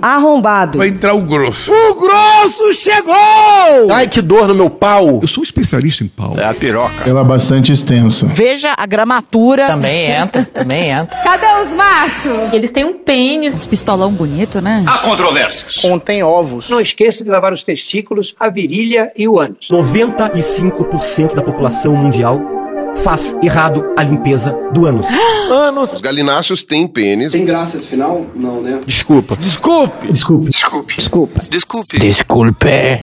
Arrombado. Vai entrar o grosso. O grosso chegou! Ai, que dor no meu pau. Eu sou especialista em pau. É a piroca. Ela é bastante extensa. Veja a gramatura. Também entra, também entra. Cadê os machos? Eles têm um pênis. Pistolão bonito, né? Há controvérsias. Contém ovos. Não esqueça de lavar os testículos, a virilha e o ânus. 95% da população mundial faz errado a limpeza do ânus. Anos. Os galináceos têm pênis. Tem graça esse final? Não, né? Desculpa. Desculpe. Desculpe. Desculpe. Desculpa. Desculpe. Desculpe.